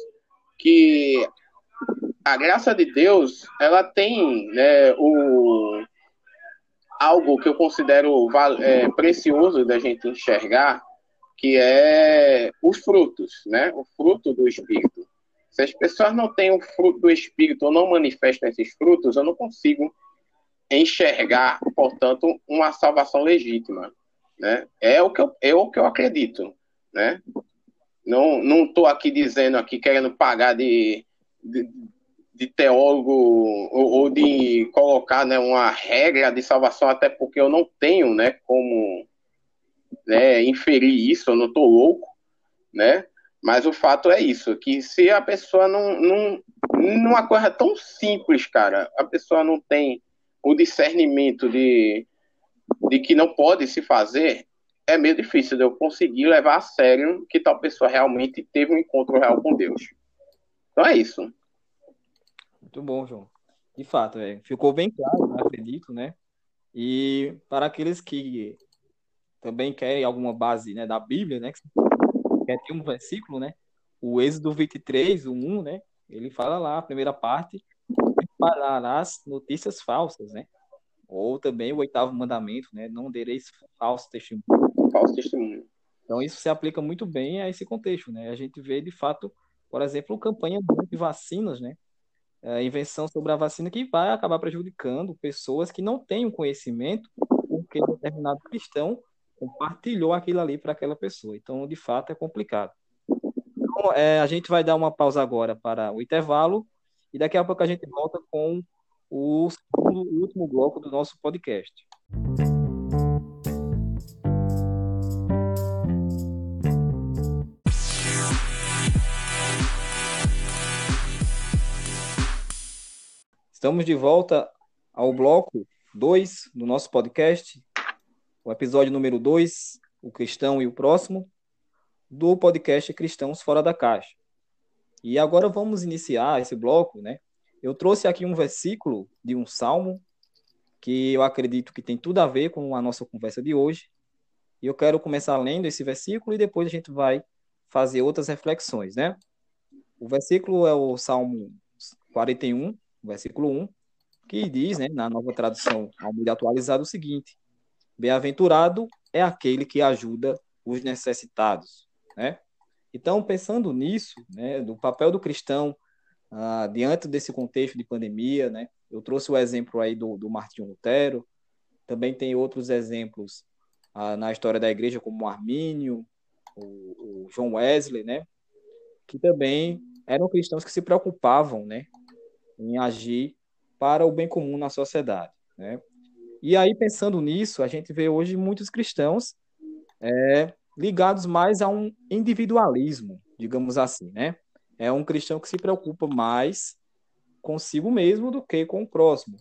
Speaker 2: que a graça de Deus, ela tem né, o, algo que eu considero é, precioso da gente enxergar, que é os frutos, né? O fruto do Espírito. Se as pessoas não têm o fruto do Espírito ou não manifestam esses frutos, eu não consigo enxergar, portanto, uma salvação legítima, né? É o que eu, é o que eu acredito, né? Não não estou aqui dizendo aqui querendo pagar de, de teólogo ou, ou, de colocar né, uma regra de salvação, até porque eu não tenho né, como né, inferir isso, eu não estou louco, né? Mas o fato é isso, que se a pessoa não, não, numa coisa tão simples, cara, a pessoa não tem o discernimento de, de que não pode se fazer, é meio difícil de eu conseguir levar a sério que tal pessoa realmente teve um encontro real com Deus. Então é isso.
Speaker 1: Muito bom, João. De fato, é, ficou bem claro, acredito, né? E para aqueles que também querem alguma base né, da Bíblia, né? Quer ter um versículo, né? O Êxodo 23, o 1, né? Ele fala lá, a primeira parte, pararás notícias falsas, né? Ou também o oitavo mandamento, né? Não dereis falso testemunho.
Speaker 2: Falso testemunho.
Speaker 1: Então isso se aplica muito bem a esse contexto, né? A gente vê de fato, por exemplo, campanha de vacinas, né? é, invenção sobre a vacina que vai acabar prejudicando pessoas que não têm o conhecimento porque determinado cristão compartilhou aquilo ali para aquela pessoa. Então, de fato, é complicado. Então, é, a gente vai dar uma pausa agora para o intervalo e daqui a pouco a gente volta com o, segundo, o último bloco do nosso podcast. Estamos de volta ao bloco 2 do nosso podcast, o episódio número 2, o cristão e o próximo, do podcast Cristãos Fora da Caixa. E agora vamos iniciar esse bloco, né? Eu trouxe aqui um versículo de um salmo que eu acredito que tem tudo a ver com a nossa conversa de hoje. E eu quero começar lendo esse versículo e depois a gente vai fazer outras reflexões, né? O versículo é o Salmo 41, versículo 1, que diz, né, na nova tradução Almeida atualizada, o seguinte: Bem-aventurado é aquele que ajuda os necessitados, né? Então, pensando nisso, né, do papel do cristão ah, diante desse contexto de pandemia, né? Eu trouxe o exemplo aí do, do Martinho Lutero, também tem outros exemplos ah, na história da igreja, como o Armínio, o, o João Wesley, né? Que também eram cristãos que se preocupavam, né, em agir para o bem comum na sociedade. Né? E aí, pensando nisso, a gente vê hoje muitos cristãos é, ligados mais a um individualismo, digamos assim, né? É um cristão que se preocupa mais consigo mesmo do que com o próximo.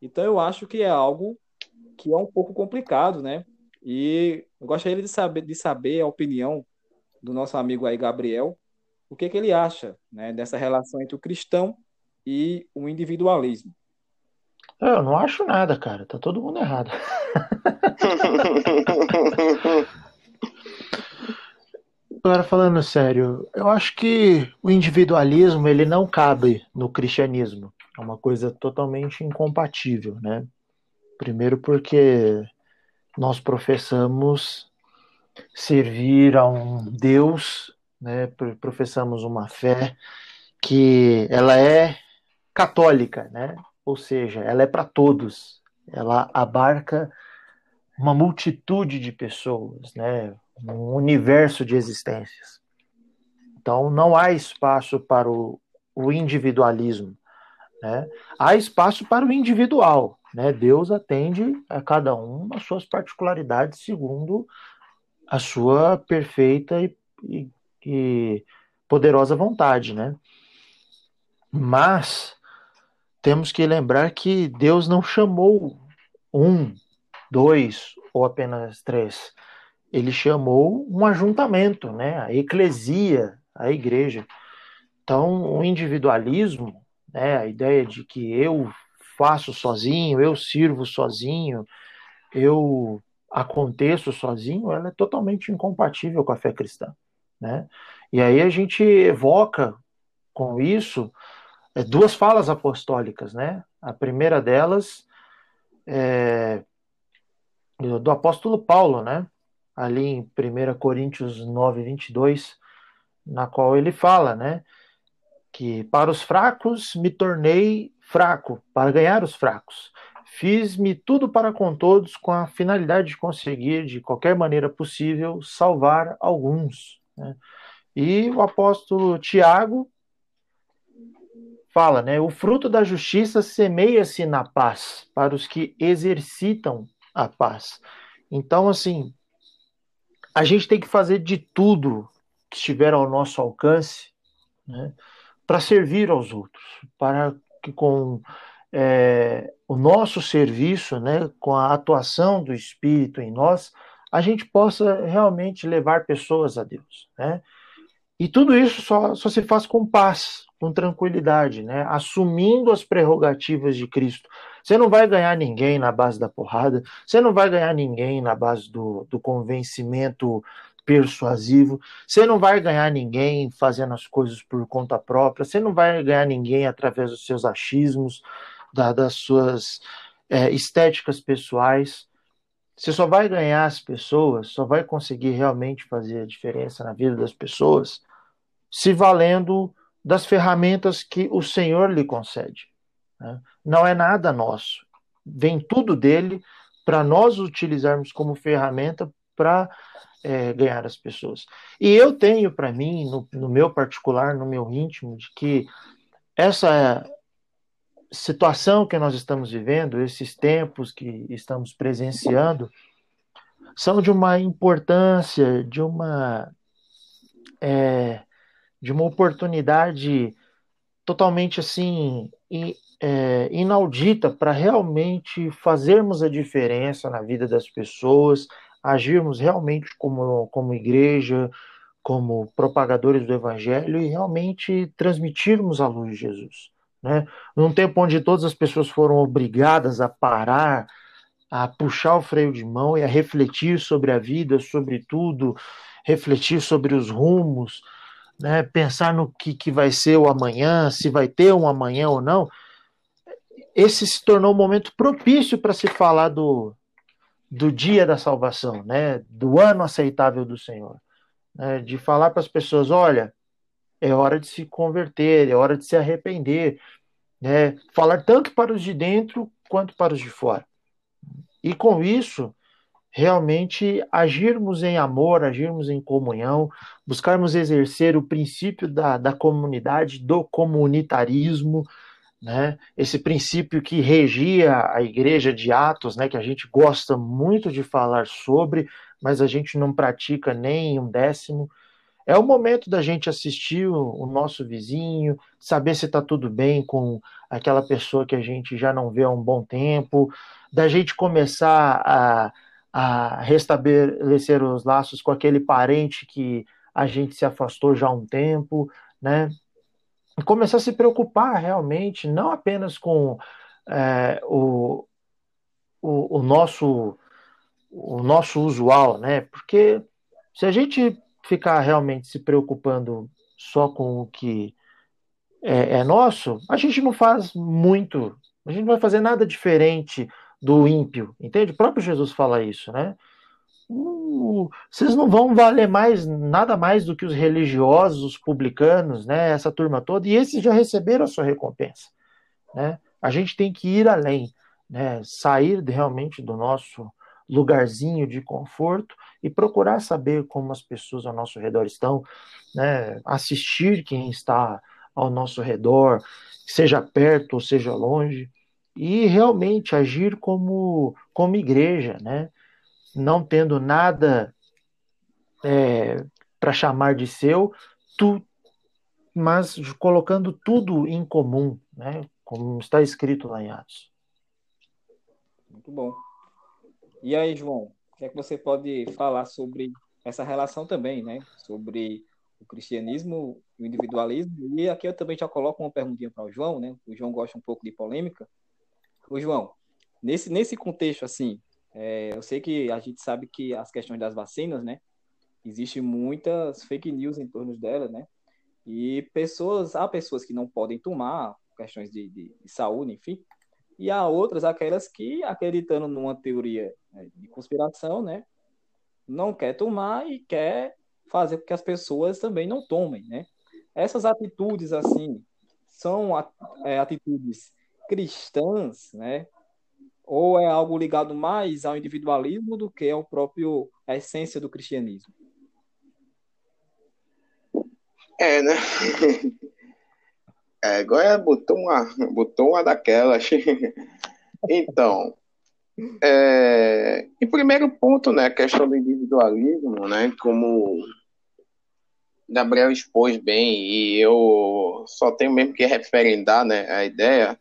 Speaker 1: Então, eu acho que é algo que é um pouco complicado, né? E eu gostaria de saber, de saber a opinião do nosso amigo aí, Gabriel, o que, que ele acha né, dessa relação entre o cristão e o individualismo.
Speaker 3: Eu não acho nada, cara. Tá todo mundo errado. Agora falando sério, eu acho que o individualismo ele não cabe no cristianismo. É uma coisa totalmente incompatível, né? Primeiro porque nós professamos servir a um Deus, né? Professamos uma fé que ela é católica, né? Ou seja, ela é para todos. Ela abarca uma multitude de pessoas, né? Um universo de existências. Então não há espaço para o, o individualismo. Né? Há espaço para o individual. Né? Deus atende a cada um as suas particularidades segundo a sua perfeita e, e, e poderosa vontade. Né? Mas temos que lembrar que Deus não chamou um, dois ou apenas três. Ele chamou um ajuntamento, né? a eclesia, a igreja. Então, o individualismo, né? a ideia de que eu faço sozinho, eu sirvo sozinho, eu aconteço sozinho, ela é totalmente incompatível com a fé cristã. Né? E aí a gente evoca com isso duas falas apostólicas, né? A primeira delas é do apóstolo Paulo, né? Ali em 1 Coríntios 9, 22, na qual ele fala, né? Que para os fracos me tornei fraco, para ganhar os fracos. Fiz-me tudo para com todos, com a finalidade de conseguir, de qualquer maneira possível, salvar alguns. Né? E o apóstolo Tiago fala, né? O fruto da justiça semeia-se na paz para os que exercitam a paz. Então, assim, a gente tem que fazer de tudo que estiver ao nosso alcance, né, para servir aos outros, para que com é, o nosso serviço, né, com a atuação do Espírito em nós, a gente possa realmente levar pessoas a Deus, né? E tudo isso só, só se faz com paz, com tranquilidade, né? assumindo as prerrogativas de Cristo. Você não vai ganhar ninguém na base da porrada, você não vai ganhar ninguém na base do, do convencimento persuasivo, você não vai ganhar ninguém fazendo as coisas por conta própria, você não vai ganhar ninguém através dos seus achismos, da, das suas é, estéticas pessoais. Você só vai ganhar as pessoas, só vai conseguir realmente fazer a diferença na vida das pessoas se valendo das ferramentas que o Senhor lhe concede. Né? Não é nada nosso. Vem tudo dele para nós utilizarmos como ferramenta para é, ganhar as pessoas. E eu tenho para mim, no, no, meu particular, no meu íntimo, de que essa situação que nós estamos vivendo, esses tempos que estamos presenciando, são de uma importância, de uma é, de uma oportunidade totalmente assim é, inaudita para realmente fazermos a diferença na vida das pessoas, agirmos realmente como, como igreja, como propagadores do evangelho e realmente transmitirmos a luz de Jesus. Né? Num tempo onde todas as pessoas foram obrigadas a parar, a puxar o freio de mão e a refletir sobre a vida, sobre tudo, refletir sobre os rumos, né, pensar no que, que vai ser o amanhã, se vai ter um amanhã ou não, esse se tornou um momento propício para se falar do, do dia da salvação, né, do ano aceitável do Senhor. Né, de falar para as pessoas: olha, é hora de se converter, é hora de se arrepender. Né, falar tanto para os de dentro quanto para os de fora. E com isso, realmente agirmos em amor, agirmos em comunhão, buscarmos exercer o princípio da, da comunidade, do comunitarismo, né? Esse princípio que regia a igreja de Atos, né? Que a gente gosta muito de falar sobre, mas a gente não pratica nem um décimo. É o momento da gente assistir o, o nosso vizinho, saber se está tudo bem com aquela pessoa que a gente já não vê há um bom tempo, da gente começar a a restabelecer os laços com aquele parente que a gente se afastou já há um tempo, né? E começar a se preocupar realmente, não apenas com é, o, o, o, nosso o nosso usual, né? Porque se a gente ficar realmente se preocupando só com o que é, é nosso, a gente não faz muito, a gente não vai fazer nada diferente do ímpio, entende? O próprio Jesus fala isso, né? Uh, vocês não vão valer mais nada mais do que os religiosos, os publicanos, né? Essa turma toda, e esses já receberam a sua recompensa, né? A gente tem que ir além, né? Sair realmente do nosso lugarzinho de conforto e procurar saber como as pessoas ao nosso redor estão, né? Assistir quem está ao nosso redor, seja perto ou seja longe, e realmente agir como, como igreja, né? não tendo nada é, para chamar de seu, tu, mas colocando tudo em comum, né? como está escrito lá em Atos.
Speaker 1: Muito bom. E aí, João, o que é que você pode falar sobre essa relação também, né? Sobre o cristianismo, o individualismo. E aqui eu também já coloco uma perguntinha para o João, né? O João gosta um pouco de polêmica. João, nesse, nesse contexto, assim, é, eu sei que a gente sabe que as questões das vacinas, né? Existem muitas fake news em torno delas, né? E pessoas, há pessoas que não podem tomar, questões de, de, de saúde, enfim, e há outras, aquelas que, acreditando numa teoria né, de conspiração, né, não quer tomar e quer fazer com que as pessoas também não tomem, né? Essas atitudes, assim, são é, atitudes cristãs, né? Ou é algo ligado mais ao individualismo do que ao próprio a essência do cristianismo?
Speaker 2: É, né? É, agora botou uma, botou uma daquelas. então, é, primeiro ponto, né, a questão do individualismo, né, como Gabriel expôs bem, e eu só tenho mesmo que referendar né, a ideia,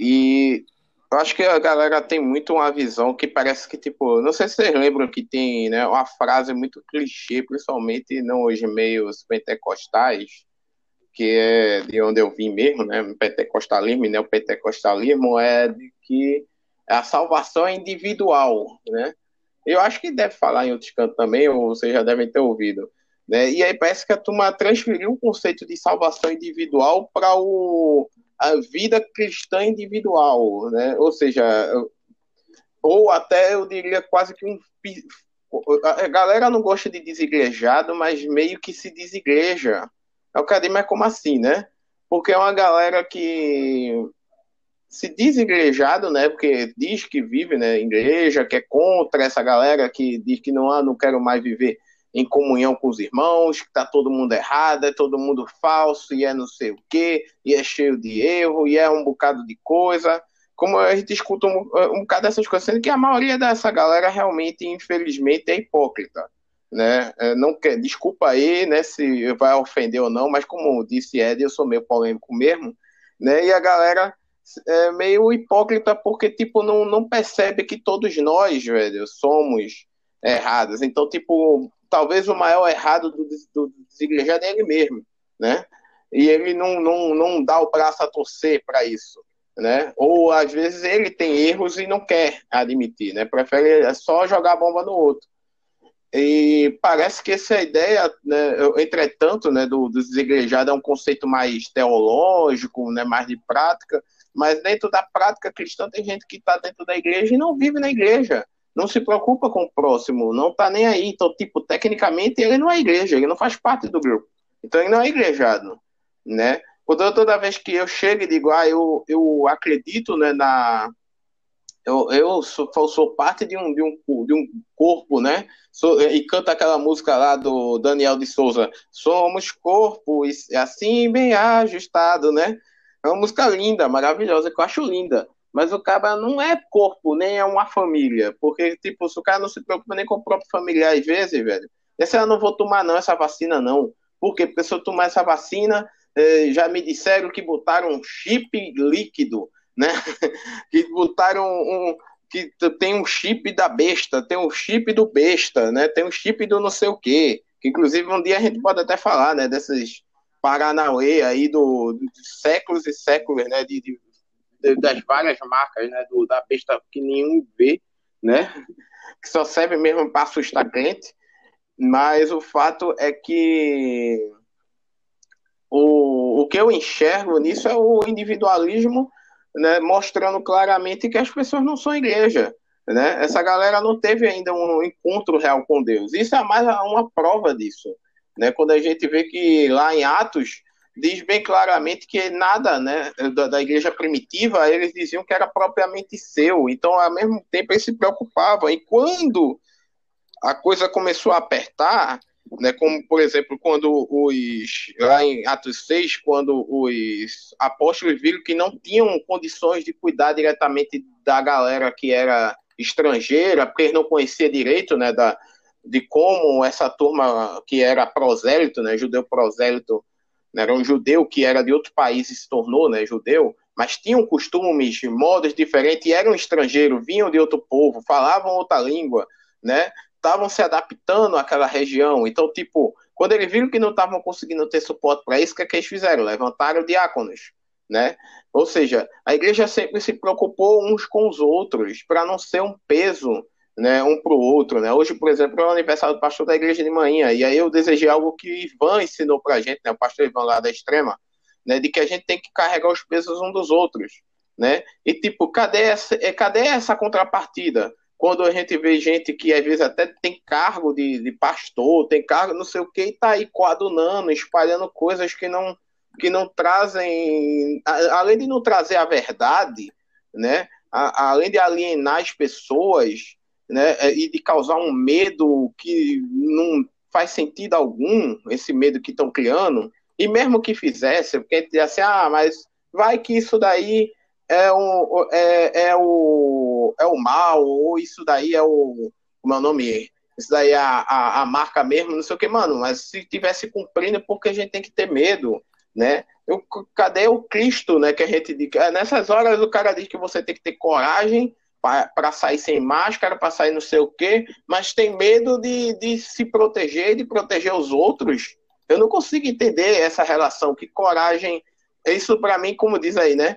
Speaker 2: e eu acho que a galera tem muito uma visão que parece que, tipo, não sei se vocês lembram que tem né, uma frase muito clichê, principalmente não hoje meios pentecostais, que é de onde eu vim mesmo, né, pentecostalismo, né, o pentecostalismo é de que a salvação é individual, né, eu acho que deve falar em outros cantos também, ou vocês já devem ter ouvido, né, e aí parece que a turma transferiu o conceito de salvação individual para o a vida cristã individual, né? Ou seja, ou até eu diria quase que um a galera não gosta de desigrejado, mas meio que se desigreja. É o cadê, mas como assim, né? Porque é uma galera que se desigrejado, né? Porque diz que vive, né? Igreja, que é contra essa galera que diz que não, ah, não quero mais viver em comunhão com os irmãos, que tá todo mundo errado, é todo mundo falso, e é não sei o quê, e é cheio de erro, e é um bocado de coisa. Como a gente escuta um, um bocado dessas coisas, sendo que a maioria dessa galera realmente, infelizmente, é hipócrita. Né? É, não quer, desculpa aí, né, se vai ofender ou não, mas como disse Ed, eu sou meio polêmico mesmo, né? E a galera é meio hipócrita porque tipo não, não percebe que todos nós, velho, somos errados. Então, tipo, talvez o maior errado do, do desigrejado é ele mesmo, né? E ele não, não, não dá o braço a torcer para isso, né? Ou às vezes ele tem erros e não quer admitir, né? Prefere só jogar a bomba no outro. E parece que essa ideia, né, entretanto, né, do, do desigrejado é um conceito mais teológico, né, mais de prática, mas dentro da prática cristã tem gente que está dentro da igreja e não vive na igreja não se preocupa com o próximo, não tá nem aí. Então, tipo, tecnicamente ele não é igreja, ele não faz parte do grupo. Então ele não é igrejado, né? Quando toda vez que eu chego e digo, ah, eu, eu acredito né, na. Eu, eu sou, sou parte de um, de, um, de um corpo, né? Sou, e canta aquela música lá do Daniel de Souza. Somos corpo, assim bem ajustado, né? É uma música linda, maravilhosa, que eu acho linda. Mas o cara não é corpo, nem é uma família. Porque, tipo, se o cara não se preocupa nem com o próprio familiar, às vezes, velho, esse eu não vou tomar não, essa vacina não. Por quê? Porque se eu tomar essa vacina, eh, já me disseram que botaram um chip líquido, né? que botaram um, que tem um chip da besta, tem um chip do besta, né? Tem um chip do não sei o quê. Que inclusive um dia a gente pode até falar, né? Desses Paranauê aí do, do séculos e séculos, né? De, de das várias marcas, né, do, da besta que nenhum vê, né, que só serve mesmo para assustar cliente, mas o fato é que o, o que eu enxergo nisso é o individualismo, né, mostrando claramente que as pessoas não são igreja, né, essa galera não teve ainda um encontro real com Deus, isso é mais uma prova disso, né, quando a gente vê que lá em Atos, diz bem claramente que nada né, da, da, igreja primitiva eles diziam que era propriamente seu. Então, ao mesmo tempo, eles se preocupavam. E quando a coisa começou a apertar, né? Como, por exemplo, quando os. Lá em Atos 6, quando os apóstolos viram que não tinham condições de cuidar diretamente da galera que era estrangeira, porque eles não conheciam direito, né? Da, de como essa turma que era prosélito, né? Judeu prosélito, né, era um judeu que era de outro país e se tornou, né? Judeu, mas tinham costumes, modos diferentes, eram estrangeiros, vinham de outro povo, falavam outra língua, né? estavam se adaptando àquela região. Então, tipo, quando eles viram que não estavam conseguindo ter suporte para isso, o que, é que eles fizeram? Levantaram diáconos, né? Ou seja, a igreja sempre se preocupou uns com os outros para não ser um peso, né, um para o outro, né? Hoje, por exemplo, é o aniversário do pastor da igreja de manhã, e aí eu desejei algo que Ivan ensinou para a gente, né, o pastor Ivan lá da Extrema, né, de que a gente tem que carregar os pesos um dos outros, né? E tipo, cadê essa, é, cadê essa contrapartida? quando a gente vê gente que às vezes até tem cargo de, de pastor, tem cargo não sei o que, e tá aí coadunando, espalhando coisas que não, que não trazem, além de não trazer a verdade, né, além de alienar as pessoas, né, é, e de causar um medo que não faz sentido algum, esse medo que estão criando, e mesmo que fizesse, porque a gente diz assim, ah, mas vai que isso daí é o, é, é, o, é o mal, ou isso daí é o. Como é o nome? Isso daí é a, a, a marca mesmo, não sei o que, mano. Mas se tivesse cumprindo, porque a gente tem que ter medo, né? Eu, cadê o Cristo, né? Que a gente diz. É, nessas horas o cara diz que você tem que ter coragem para sair sem máscara, para sair não sei o quê, mas tem medo de, de se proteger, de proteger os outros. Eu não consigo entender essa relação, que coragem. Isso para mim, como diz aí, né?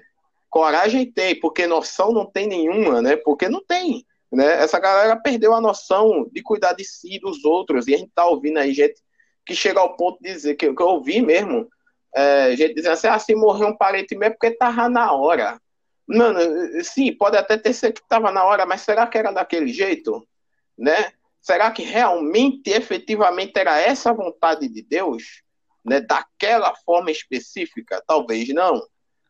Speaker 2: Coragem tem, porque noção não tem nenhuma, né? Porque não tem. Né? Essa galera perdeu a noção de cuidar de si dos outros. E a gente tá ouvindo aí gente que chega ao ponto de dizer, que, que eu ouvi mesmo, é, gente dizendo assim, ah, se morreu um parente meu é porque tava na hora. Mano, sim, pode até ter sido que tava na hora, mas será que era daquele jeito? Né? Será que realmente, efetivamente, era essa a vontade de Deus? Né? Daquela forma específica? Talvez não.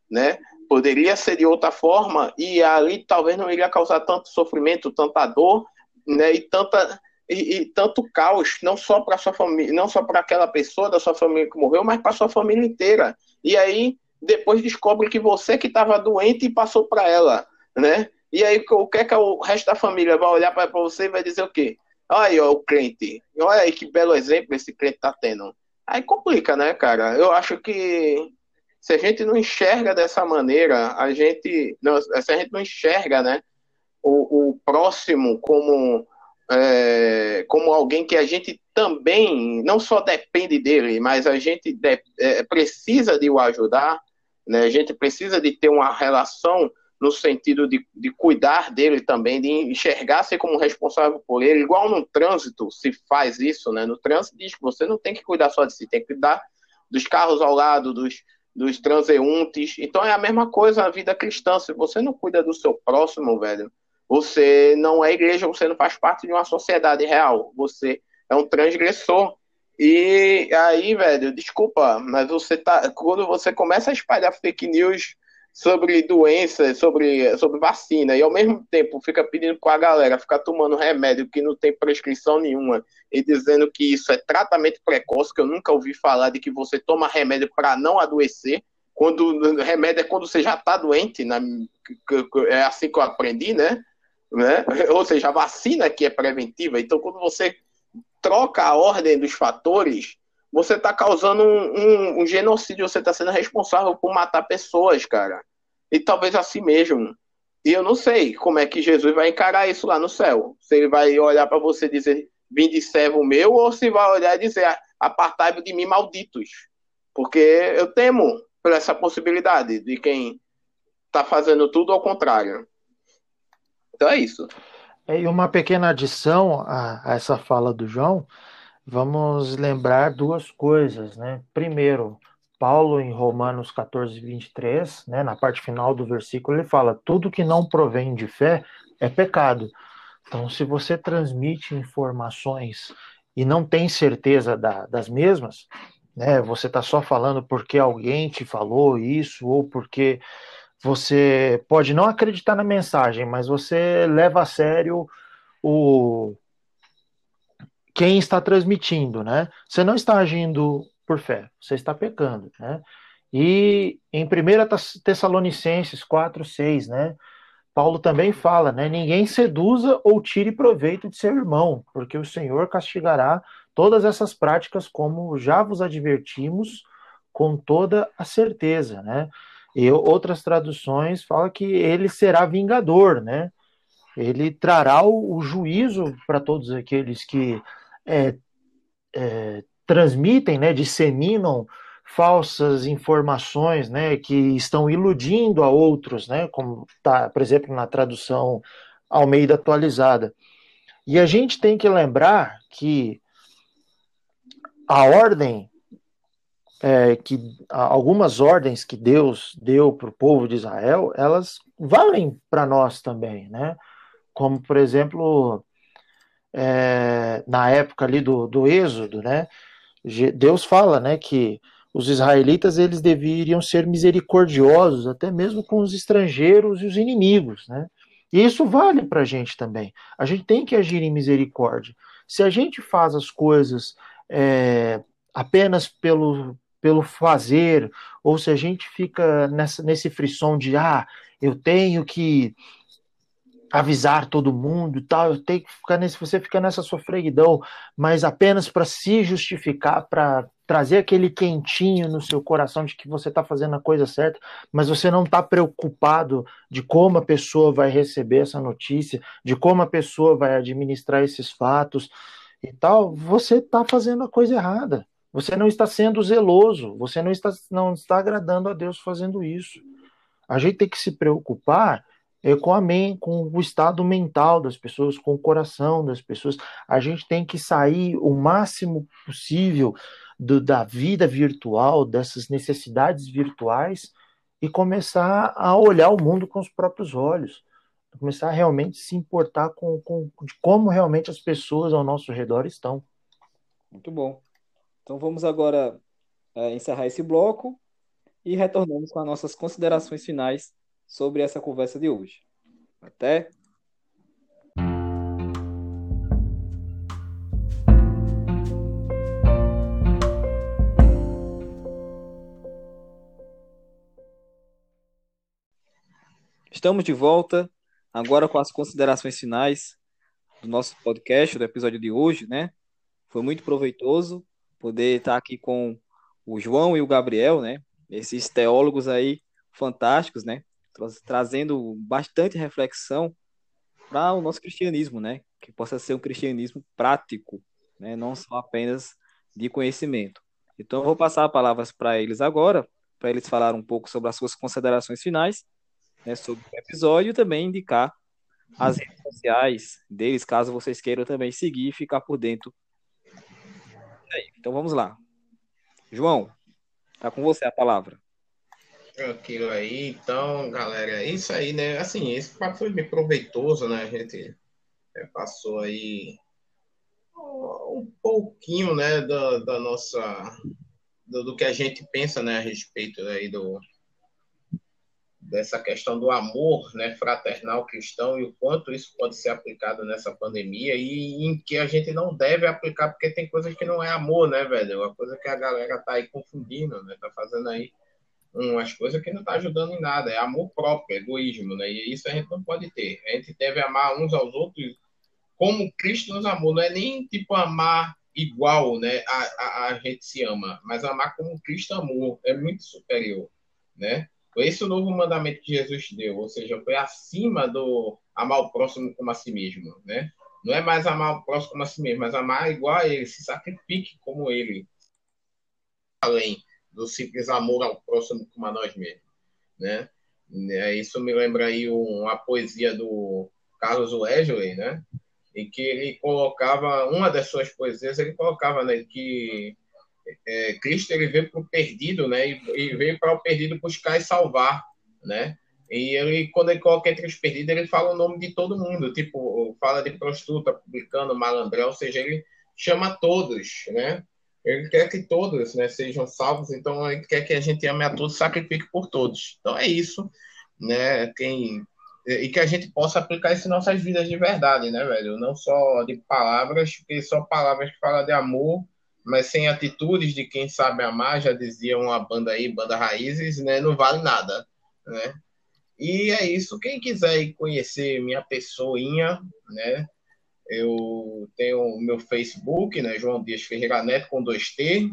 Speaker 2: Né? Poderia ser de outra forma e ali talvez não iria causar tanto sofrimento, tanta dor, né, e tanta e, e tanto caos, não só para sua família, não só para aquela pessoa da sua família que morreu, mas para sua família inteira. E aí depois descobre que você que estava doente e passou para ela, né? E aí o que é que o resto da família vai olhar para você e vai dizer o quê? Olha aí, ó, o crente. Olha aí que belo exemplo esse crente tá tendo. Aí complica, né, cara? Eu acho que se a gente não enxerga dessa maneira, a gente, não, se a gente não enxerga, né, o, o próximo como é, como alguém que a gente também não só depende dele, mas a gente de, é, precisa de o ajudar, né? A gente precisa de ter uma relação no sentido de, de cuidar dele também, de enxergar-se como responsável por ele, igual no trânsito se faz isso, né? No trânsito diz que você não tem que cuidar só de si, tem que cuidar dos carros ao lado, dos, dos transeuntes. Então é a mesma coisa na vida cristã. Se você não cuida do seu próximo, velho, você não é igreja, você não faz parte de uma sociedade real. Você é um transgressor. E aí, velho, desculpa, mas você tá. Quando você começa a espalhar fake news sobre doenças, sobre, sobre vacina, e ao mesmo tempo fica pedindo com a galera ficar tomando remédio que não tem prescrição nenhuma e dizendo que isso é tratamento precoce, que eu nunca ouvi falar de que você toma remédio para não adoecer, quando remédio é quando você já está doente, né? é assim que eu aprendi, né? né? Ou seja, a vacina que é preventiva. Então, quando você troca a ordem dos fatores, você está causando um, um, um, genocídio, você está sendo responsável por matar pessoas, cara. E talvez assim mesmo. E eu não sei como é que Jesus vai encarar isso lá no céu. Se ele vai olhar para você e dizer, vinde servo meu, ou se vai olhar e dizer, apartai-vos de mim, malditos. Porque eu temo por essa possibilidade de quem está fazendo tudo ao contrário. Então é isso.
Speaker 3: É, e uma pequena adição a, a essa fala do João vamos lembrar duas coisas, né? Primeiro, Paulo, em Romanos 14, 23, né, na parte final do versículo, ele fala: tudo que não provém de fé é pecado. Então, se você transmite informações e não tem certeza da, das mesmas, né, você está só falando porque alguém te falou isso, ou porque você pode não acreditar na mensagem, mas você leva a sério o, quem está transmitindo, né? Você não está agindo por fé, você está pecando, né? E em 1 Tessalonicenses 4, 6, né? Paulo também fala, né? Ninguém seduza ou tire proveito de seu irmão, porque o Senhor castigará todas essas práticas, como já vos advertimos, com toda a certeza, né? E outras traduções falam que ele será vingador, né? Ele trará o, o juízo para todos aqueles que é, é, transmitem, né, disseminam falsas informações, né, que estão iludindo a outros, né, como tá, por exemplo, na tradução Almeida atualizada. E a gente tem que lembrar que a ordem é, que algumas ordens que Deus deu para o povo de Israel, elas valem para nós também, né? Como por exemplo é, na época ali do, do Êxodo, né? Deus fala, né, que os israelitas eles deveriam ser misericordiosos até mesmo com os estrangeiros e os inimigos, né? E isso vale para a gente também. A gente tem que agir em misericórdia. Se a gente faz as coisas é, apenas pelo, pelo fazer, ou se a gente fica nessa, nesse frisson de ah, eu tenho que avisar todo mundo tal, eu tenho que ficar nesse, você fica nessa sofreguidão, mas apenas para se justificar, para trazer aquele quentinho no seu coração de que você está fazendo a coisa certa, mas você não está preocupado de como a pessoa vai receber essa notícia, de como a pessoa vai administrar esses fatos e tal, você está fazendo a coisa errada. Você não está sendo zeloso, você não está, não está agradando a Deus fazendo isso. A gente tem que se preocupar é, com a mente, com o estado mental das pessoas, com o coração das pessoas. A gente tem que sair o máximo possível do, da vida virtual, dessas necessidades virtuais e começar a olhar o mundo com os próprios olhos. Começar a realmente se importar com, com de como realmente as pessoas ao nosso redor estão.
Speaker 1: Muito bom. Então vamos agora é, encerrar esse bloco e retornamos com as nossas considerações finais sobre essa conversa de hoje. Até! Estamos de volta agora com as considerações finais do nosso podcast, do episódio de hoje, né? Foi muito proveitoso poder estar aqui com o João e o Gabriel, né? Esses teólogos aí fantásticos, né? trazendo bastante reflexão para o nosso cristianismo, né? Que possa ser um cristianismo prático, né? Não só apenas de conhecimento. Então, eu vou passar as palavras para eles agora, para eles falar um pouco sobre as suas considerações finais, né, sobre o episódio e também indicar as redes sociais deles, caso vocês queiram também seguir e ficar por dentro. Então, vamos lá. João, tá com você a palavra.
Speaker 2: Tranquilo aí. Então, galera, é isso aí, né? Assim, esse papo foi bem proveitoso, né? A gente é, passou aí um pouquinho, né, da, da nossa... Do, do, que a gente pensa, né, a respeito aí do, dessa questão do amor né, fraternal cristão e o quanto isso pode ser aplicado nessa pandemia e em que a gente não deve aplicar, porque tem coisas que não é amor, né, velho? Uma coisa que a galera tá aí confundindo, né? Tá fazendo aí umas coisas que não está ajudando em nada. É amor próprio, é egoísmo, né? E isso a gente não pode ter. A gente deve amar uns aos outros como Cristo nos amou. Não é nem tipo amar igual, né? A, a, a gente se ama, mas amar como Cristo amou é muito superior, né? Esse o novo mandamento que Jesus deu, ou seja, foi acima do amar o próximo como a si mesmo, né? Não é mais amar o próximo como a si mesmo, mas amar igual a ele, se sacrifique como ele. Além do simples amor ao próximo como a nós mesmos, né? É, isso me lembra aí uma poesia do Carlos Wesley, né? Em que ele colocava uma das suas poesias, ele colocava né, que é, Cristo ele veio para o perdido, né? E, veio para o perdido buscar e salvar, né? E ele, quando ele coloca entre os perdidos, ele fala o nome de todo mundo, tipo, fala de prostituta, publicano, malandrão, ou seja, ele chama todos, né? Ele quer que todos né, sejam salvos, então ele quer que a gente ame a todos, sacrifique por todos. Então é isso. Né? Quem e que a gente possa aplicar isso em nossas vidas de verdade, né, velho? Não só de palavras, porque só palavras que falam de amor, mas sem atitudes de quem sabe amar, já dizia uma banda aí, banda Raízes, né? Não vale nada, né? E é isso. Quem quiser conhecer minha pessoinha, né? Eu tenho o meu Facebook, né? João Dias Ferreira Neto com 2T.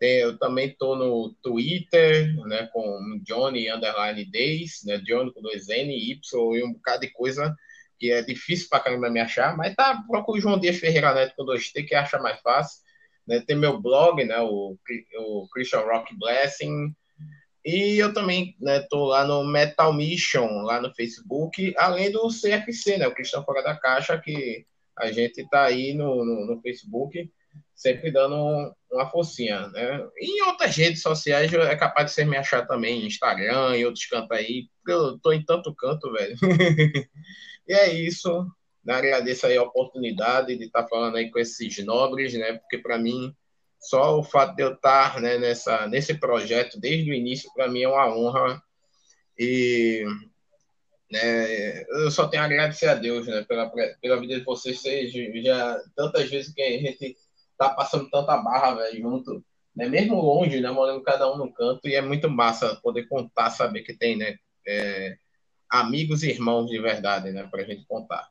Speaker 2: Eu também estou no Twitter, né, com Johnny Underline Days, né, Johnny com dois N, Y e um bocado de coisa que é difícil para caramba me achar, mas tá, procura o João Dias Ferreira Neto com dois T, que acha mais fácil. Né, tem meu blog, né, o, o Christian Rock Blessing, e eu também né, lá no Metal Mission, lá no Facebook, além do CFC, né, o Cristão Fora da Caixa, que a gente está aí no, no, no Facebook sempre dando uma forcinha, né? E em outras redes sociais é capaz de você me achar também, Instagram e outros cantos aí, eu tô em tanto canto, velho. e é isso. Né? Agradeço aí a oportunidade de estar falando aí com esses nobres, né? Porque para mim, só o fato de eu estar né, nessa, nesse projeto desde o início, para mim é uma honra. E né, eu só tenho a agradecer a Deus né, pela, pela vida de vocês, já tantas vezes que a gente tá passando tanta barra, velho, junto, né? Mesmo longe, né? Morando cada um no canto, e é muito massa poder contar, saber que tem, né? É, amigos e irmãos de verdade, né? Pra gente contar.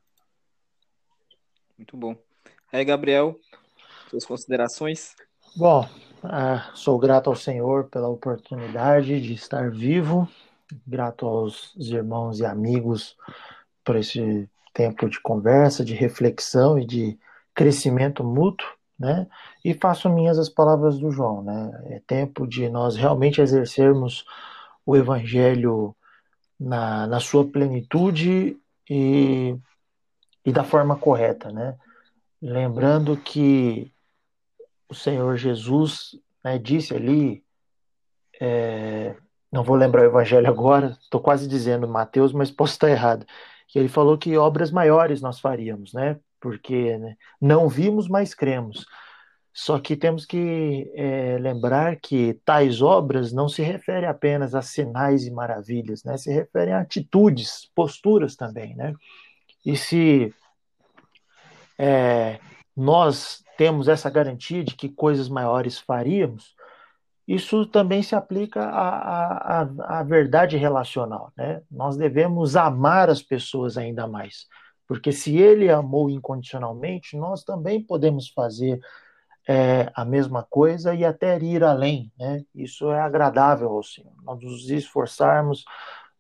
Speaker 1: Muito bom. Aí, Gabriel, suas considerações?
Speaker 3: Bom, uh, sou grato ao Senhor pela oportunidade de estar vivo, grato aos irmãos e amigos por esse tempo de conversa, de reflexão e de crescimento mútuo né? E faço minhas as palavras do João, né? É tempo de nós realmente exercermos o evangelho na, na sua plenitude e, e da forma correta, né? Lembrando que o Senhor Jesus né, disse ali, é, não vou lembrar o evangelho agora, estou quase dizendo Mateus, mas posso estar errado, que ele falou que obras maiores nós faríamos, né? porque né, não vimos, mas cremos. Só que temos que é, lembrar que tais obras não se referem apenas a sinais e maravilhas, né? se referem a atitudes, posturas também. Né? E se é, nós temos essa garantia de que coisas maiores faríamos, isso também se aplica à, à, à verdade relacional. Né? Nós devemos amar as pessoas ainda mais. Porque se ele amou incondicionalmente, nós também podemos fazer é, a mesma coisa e até ir além. Né? Isso é agradável ao Senhor. Nós nos esforçarmos,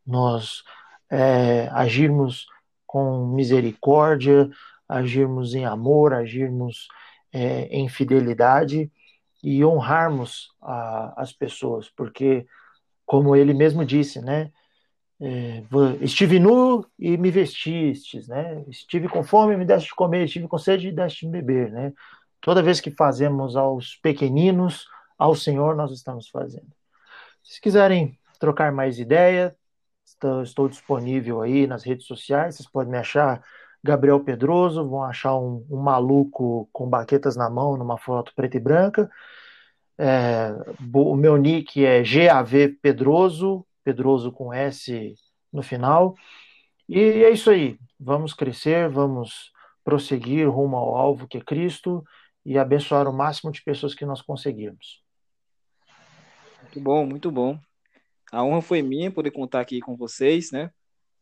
Speaker 3: nós é, agirmos com misericórdia, agirmos em amor, agirmos é, em fidelidade e honrarmos a, as pessoas, porque, como ele mesmo disse, né? É, estive nu e me vestistes, né? Estive com fome e me deste de comer, estive com sede e deste de beber, né? Toda vez que fazemos aos pequeninos, ao Senhor nós estamos fazendo. Se quiserem trocar mais ideia, estou, disponível aí nas redes sociais, vocês podem me achar Gabriel Pedroso, vão achar um, um maluco com baquetas na mão numa foto preta e branca. É, o meu nick é GAV Pedroso, Pedroso com S no final. E é isso aí. Vamos crescer, vamos prosseguir rumo ao alvo que é Cristo e abençoar o máximo de pessoas que nós conseguirmos.
Speaker 1: Muito bom, muito bom. A honra foi minha poder contar aqui com vocês, né?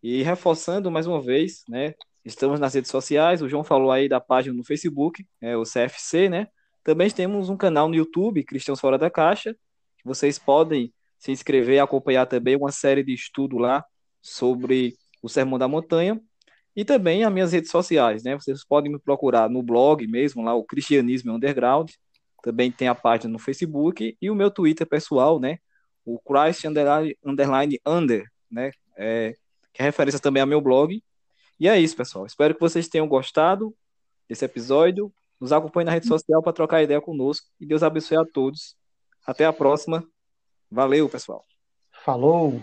Speaker 1: E reforçando mais uma vez, né? Estamos nas redes sociais, o João falou aí da página no Facebook, é o CFC, né? Também temos um canal no YouTube, Cristãos Fora da Caixa, que vocês podem se inscrever e acompanhar também uma série de estudo lá sobre o Sermão da Montanha e também as minhas redes sociais, né? Vocês podem me procurar no blog mesmo, lá o Cristianismo Underground, também tem a página no Facebook e o meu Twitter pessoal, né? O Christ underline, underline under, né? É, que é referência também ao meu blog. E é isso, pessoal. Espero que vocês tenham gostado desse episódio. Nos acompanhe na rede social para trocar ideia conosco. E Deus abençoe a todos. Até a próxima. Valeu, pessoal.
Speaker 3: Falou!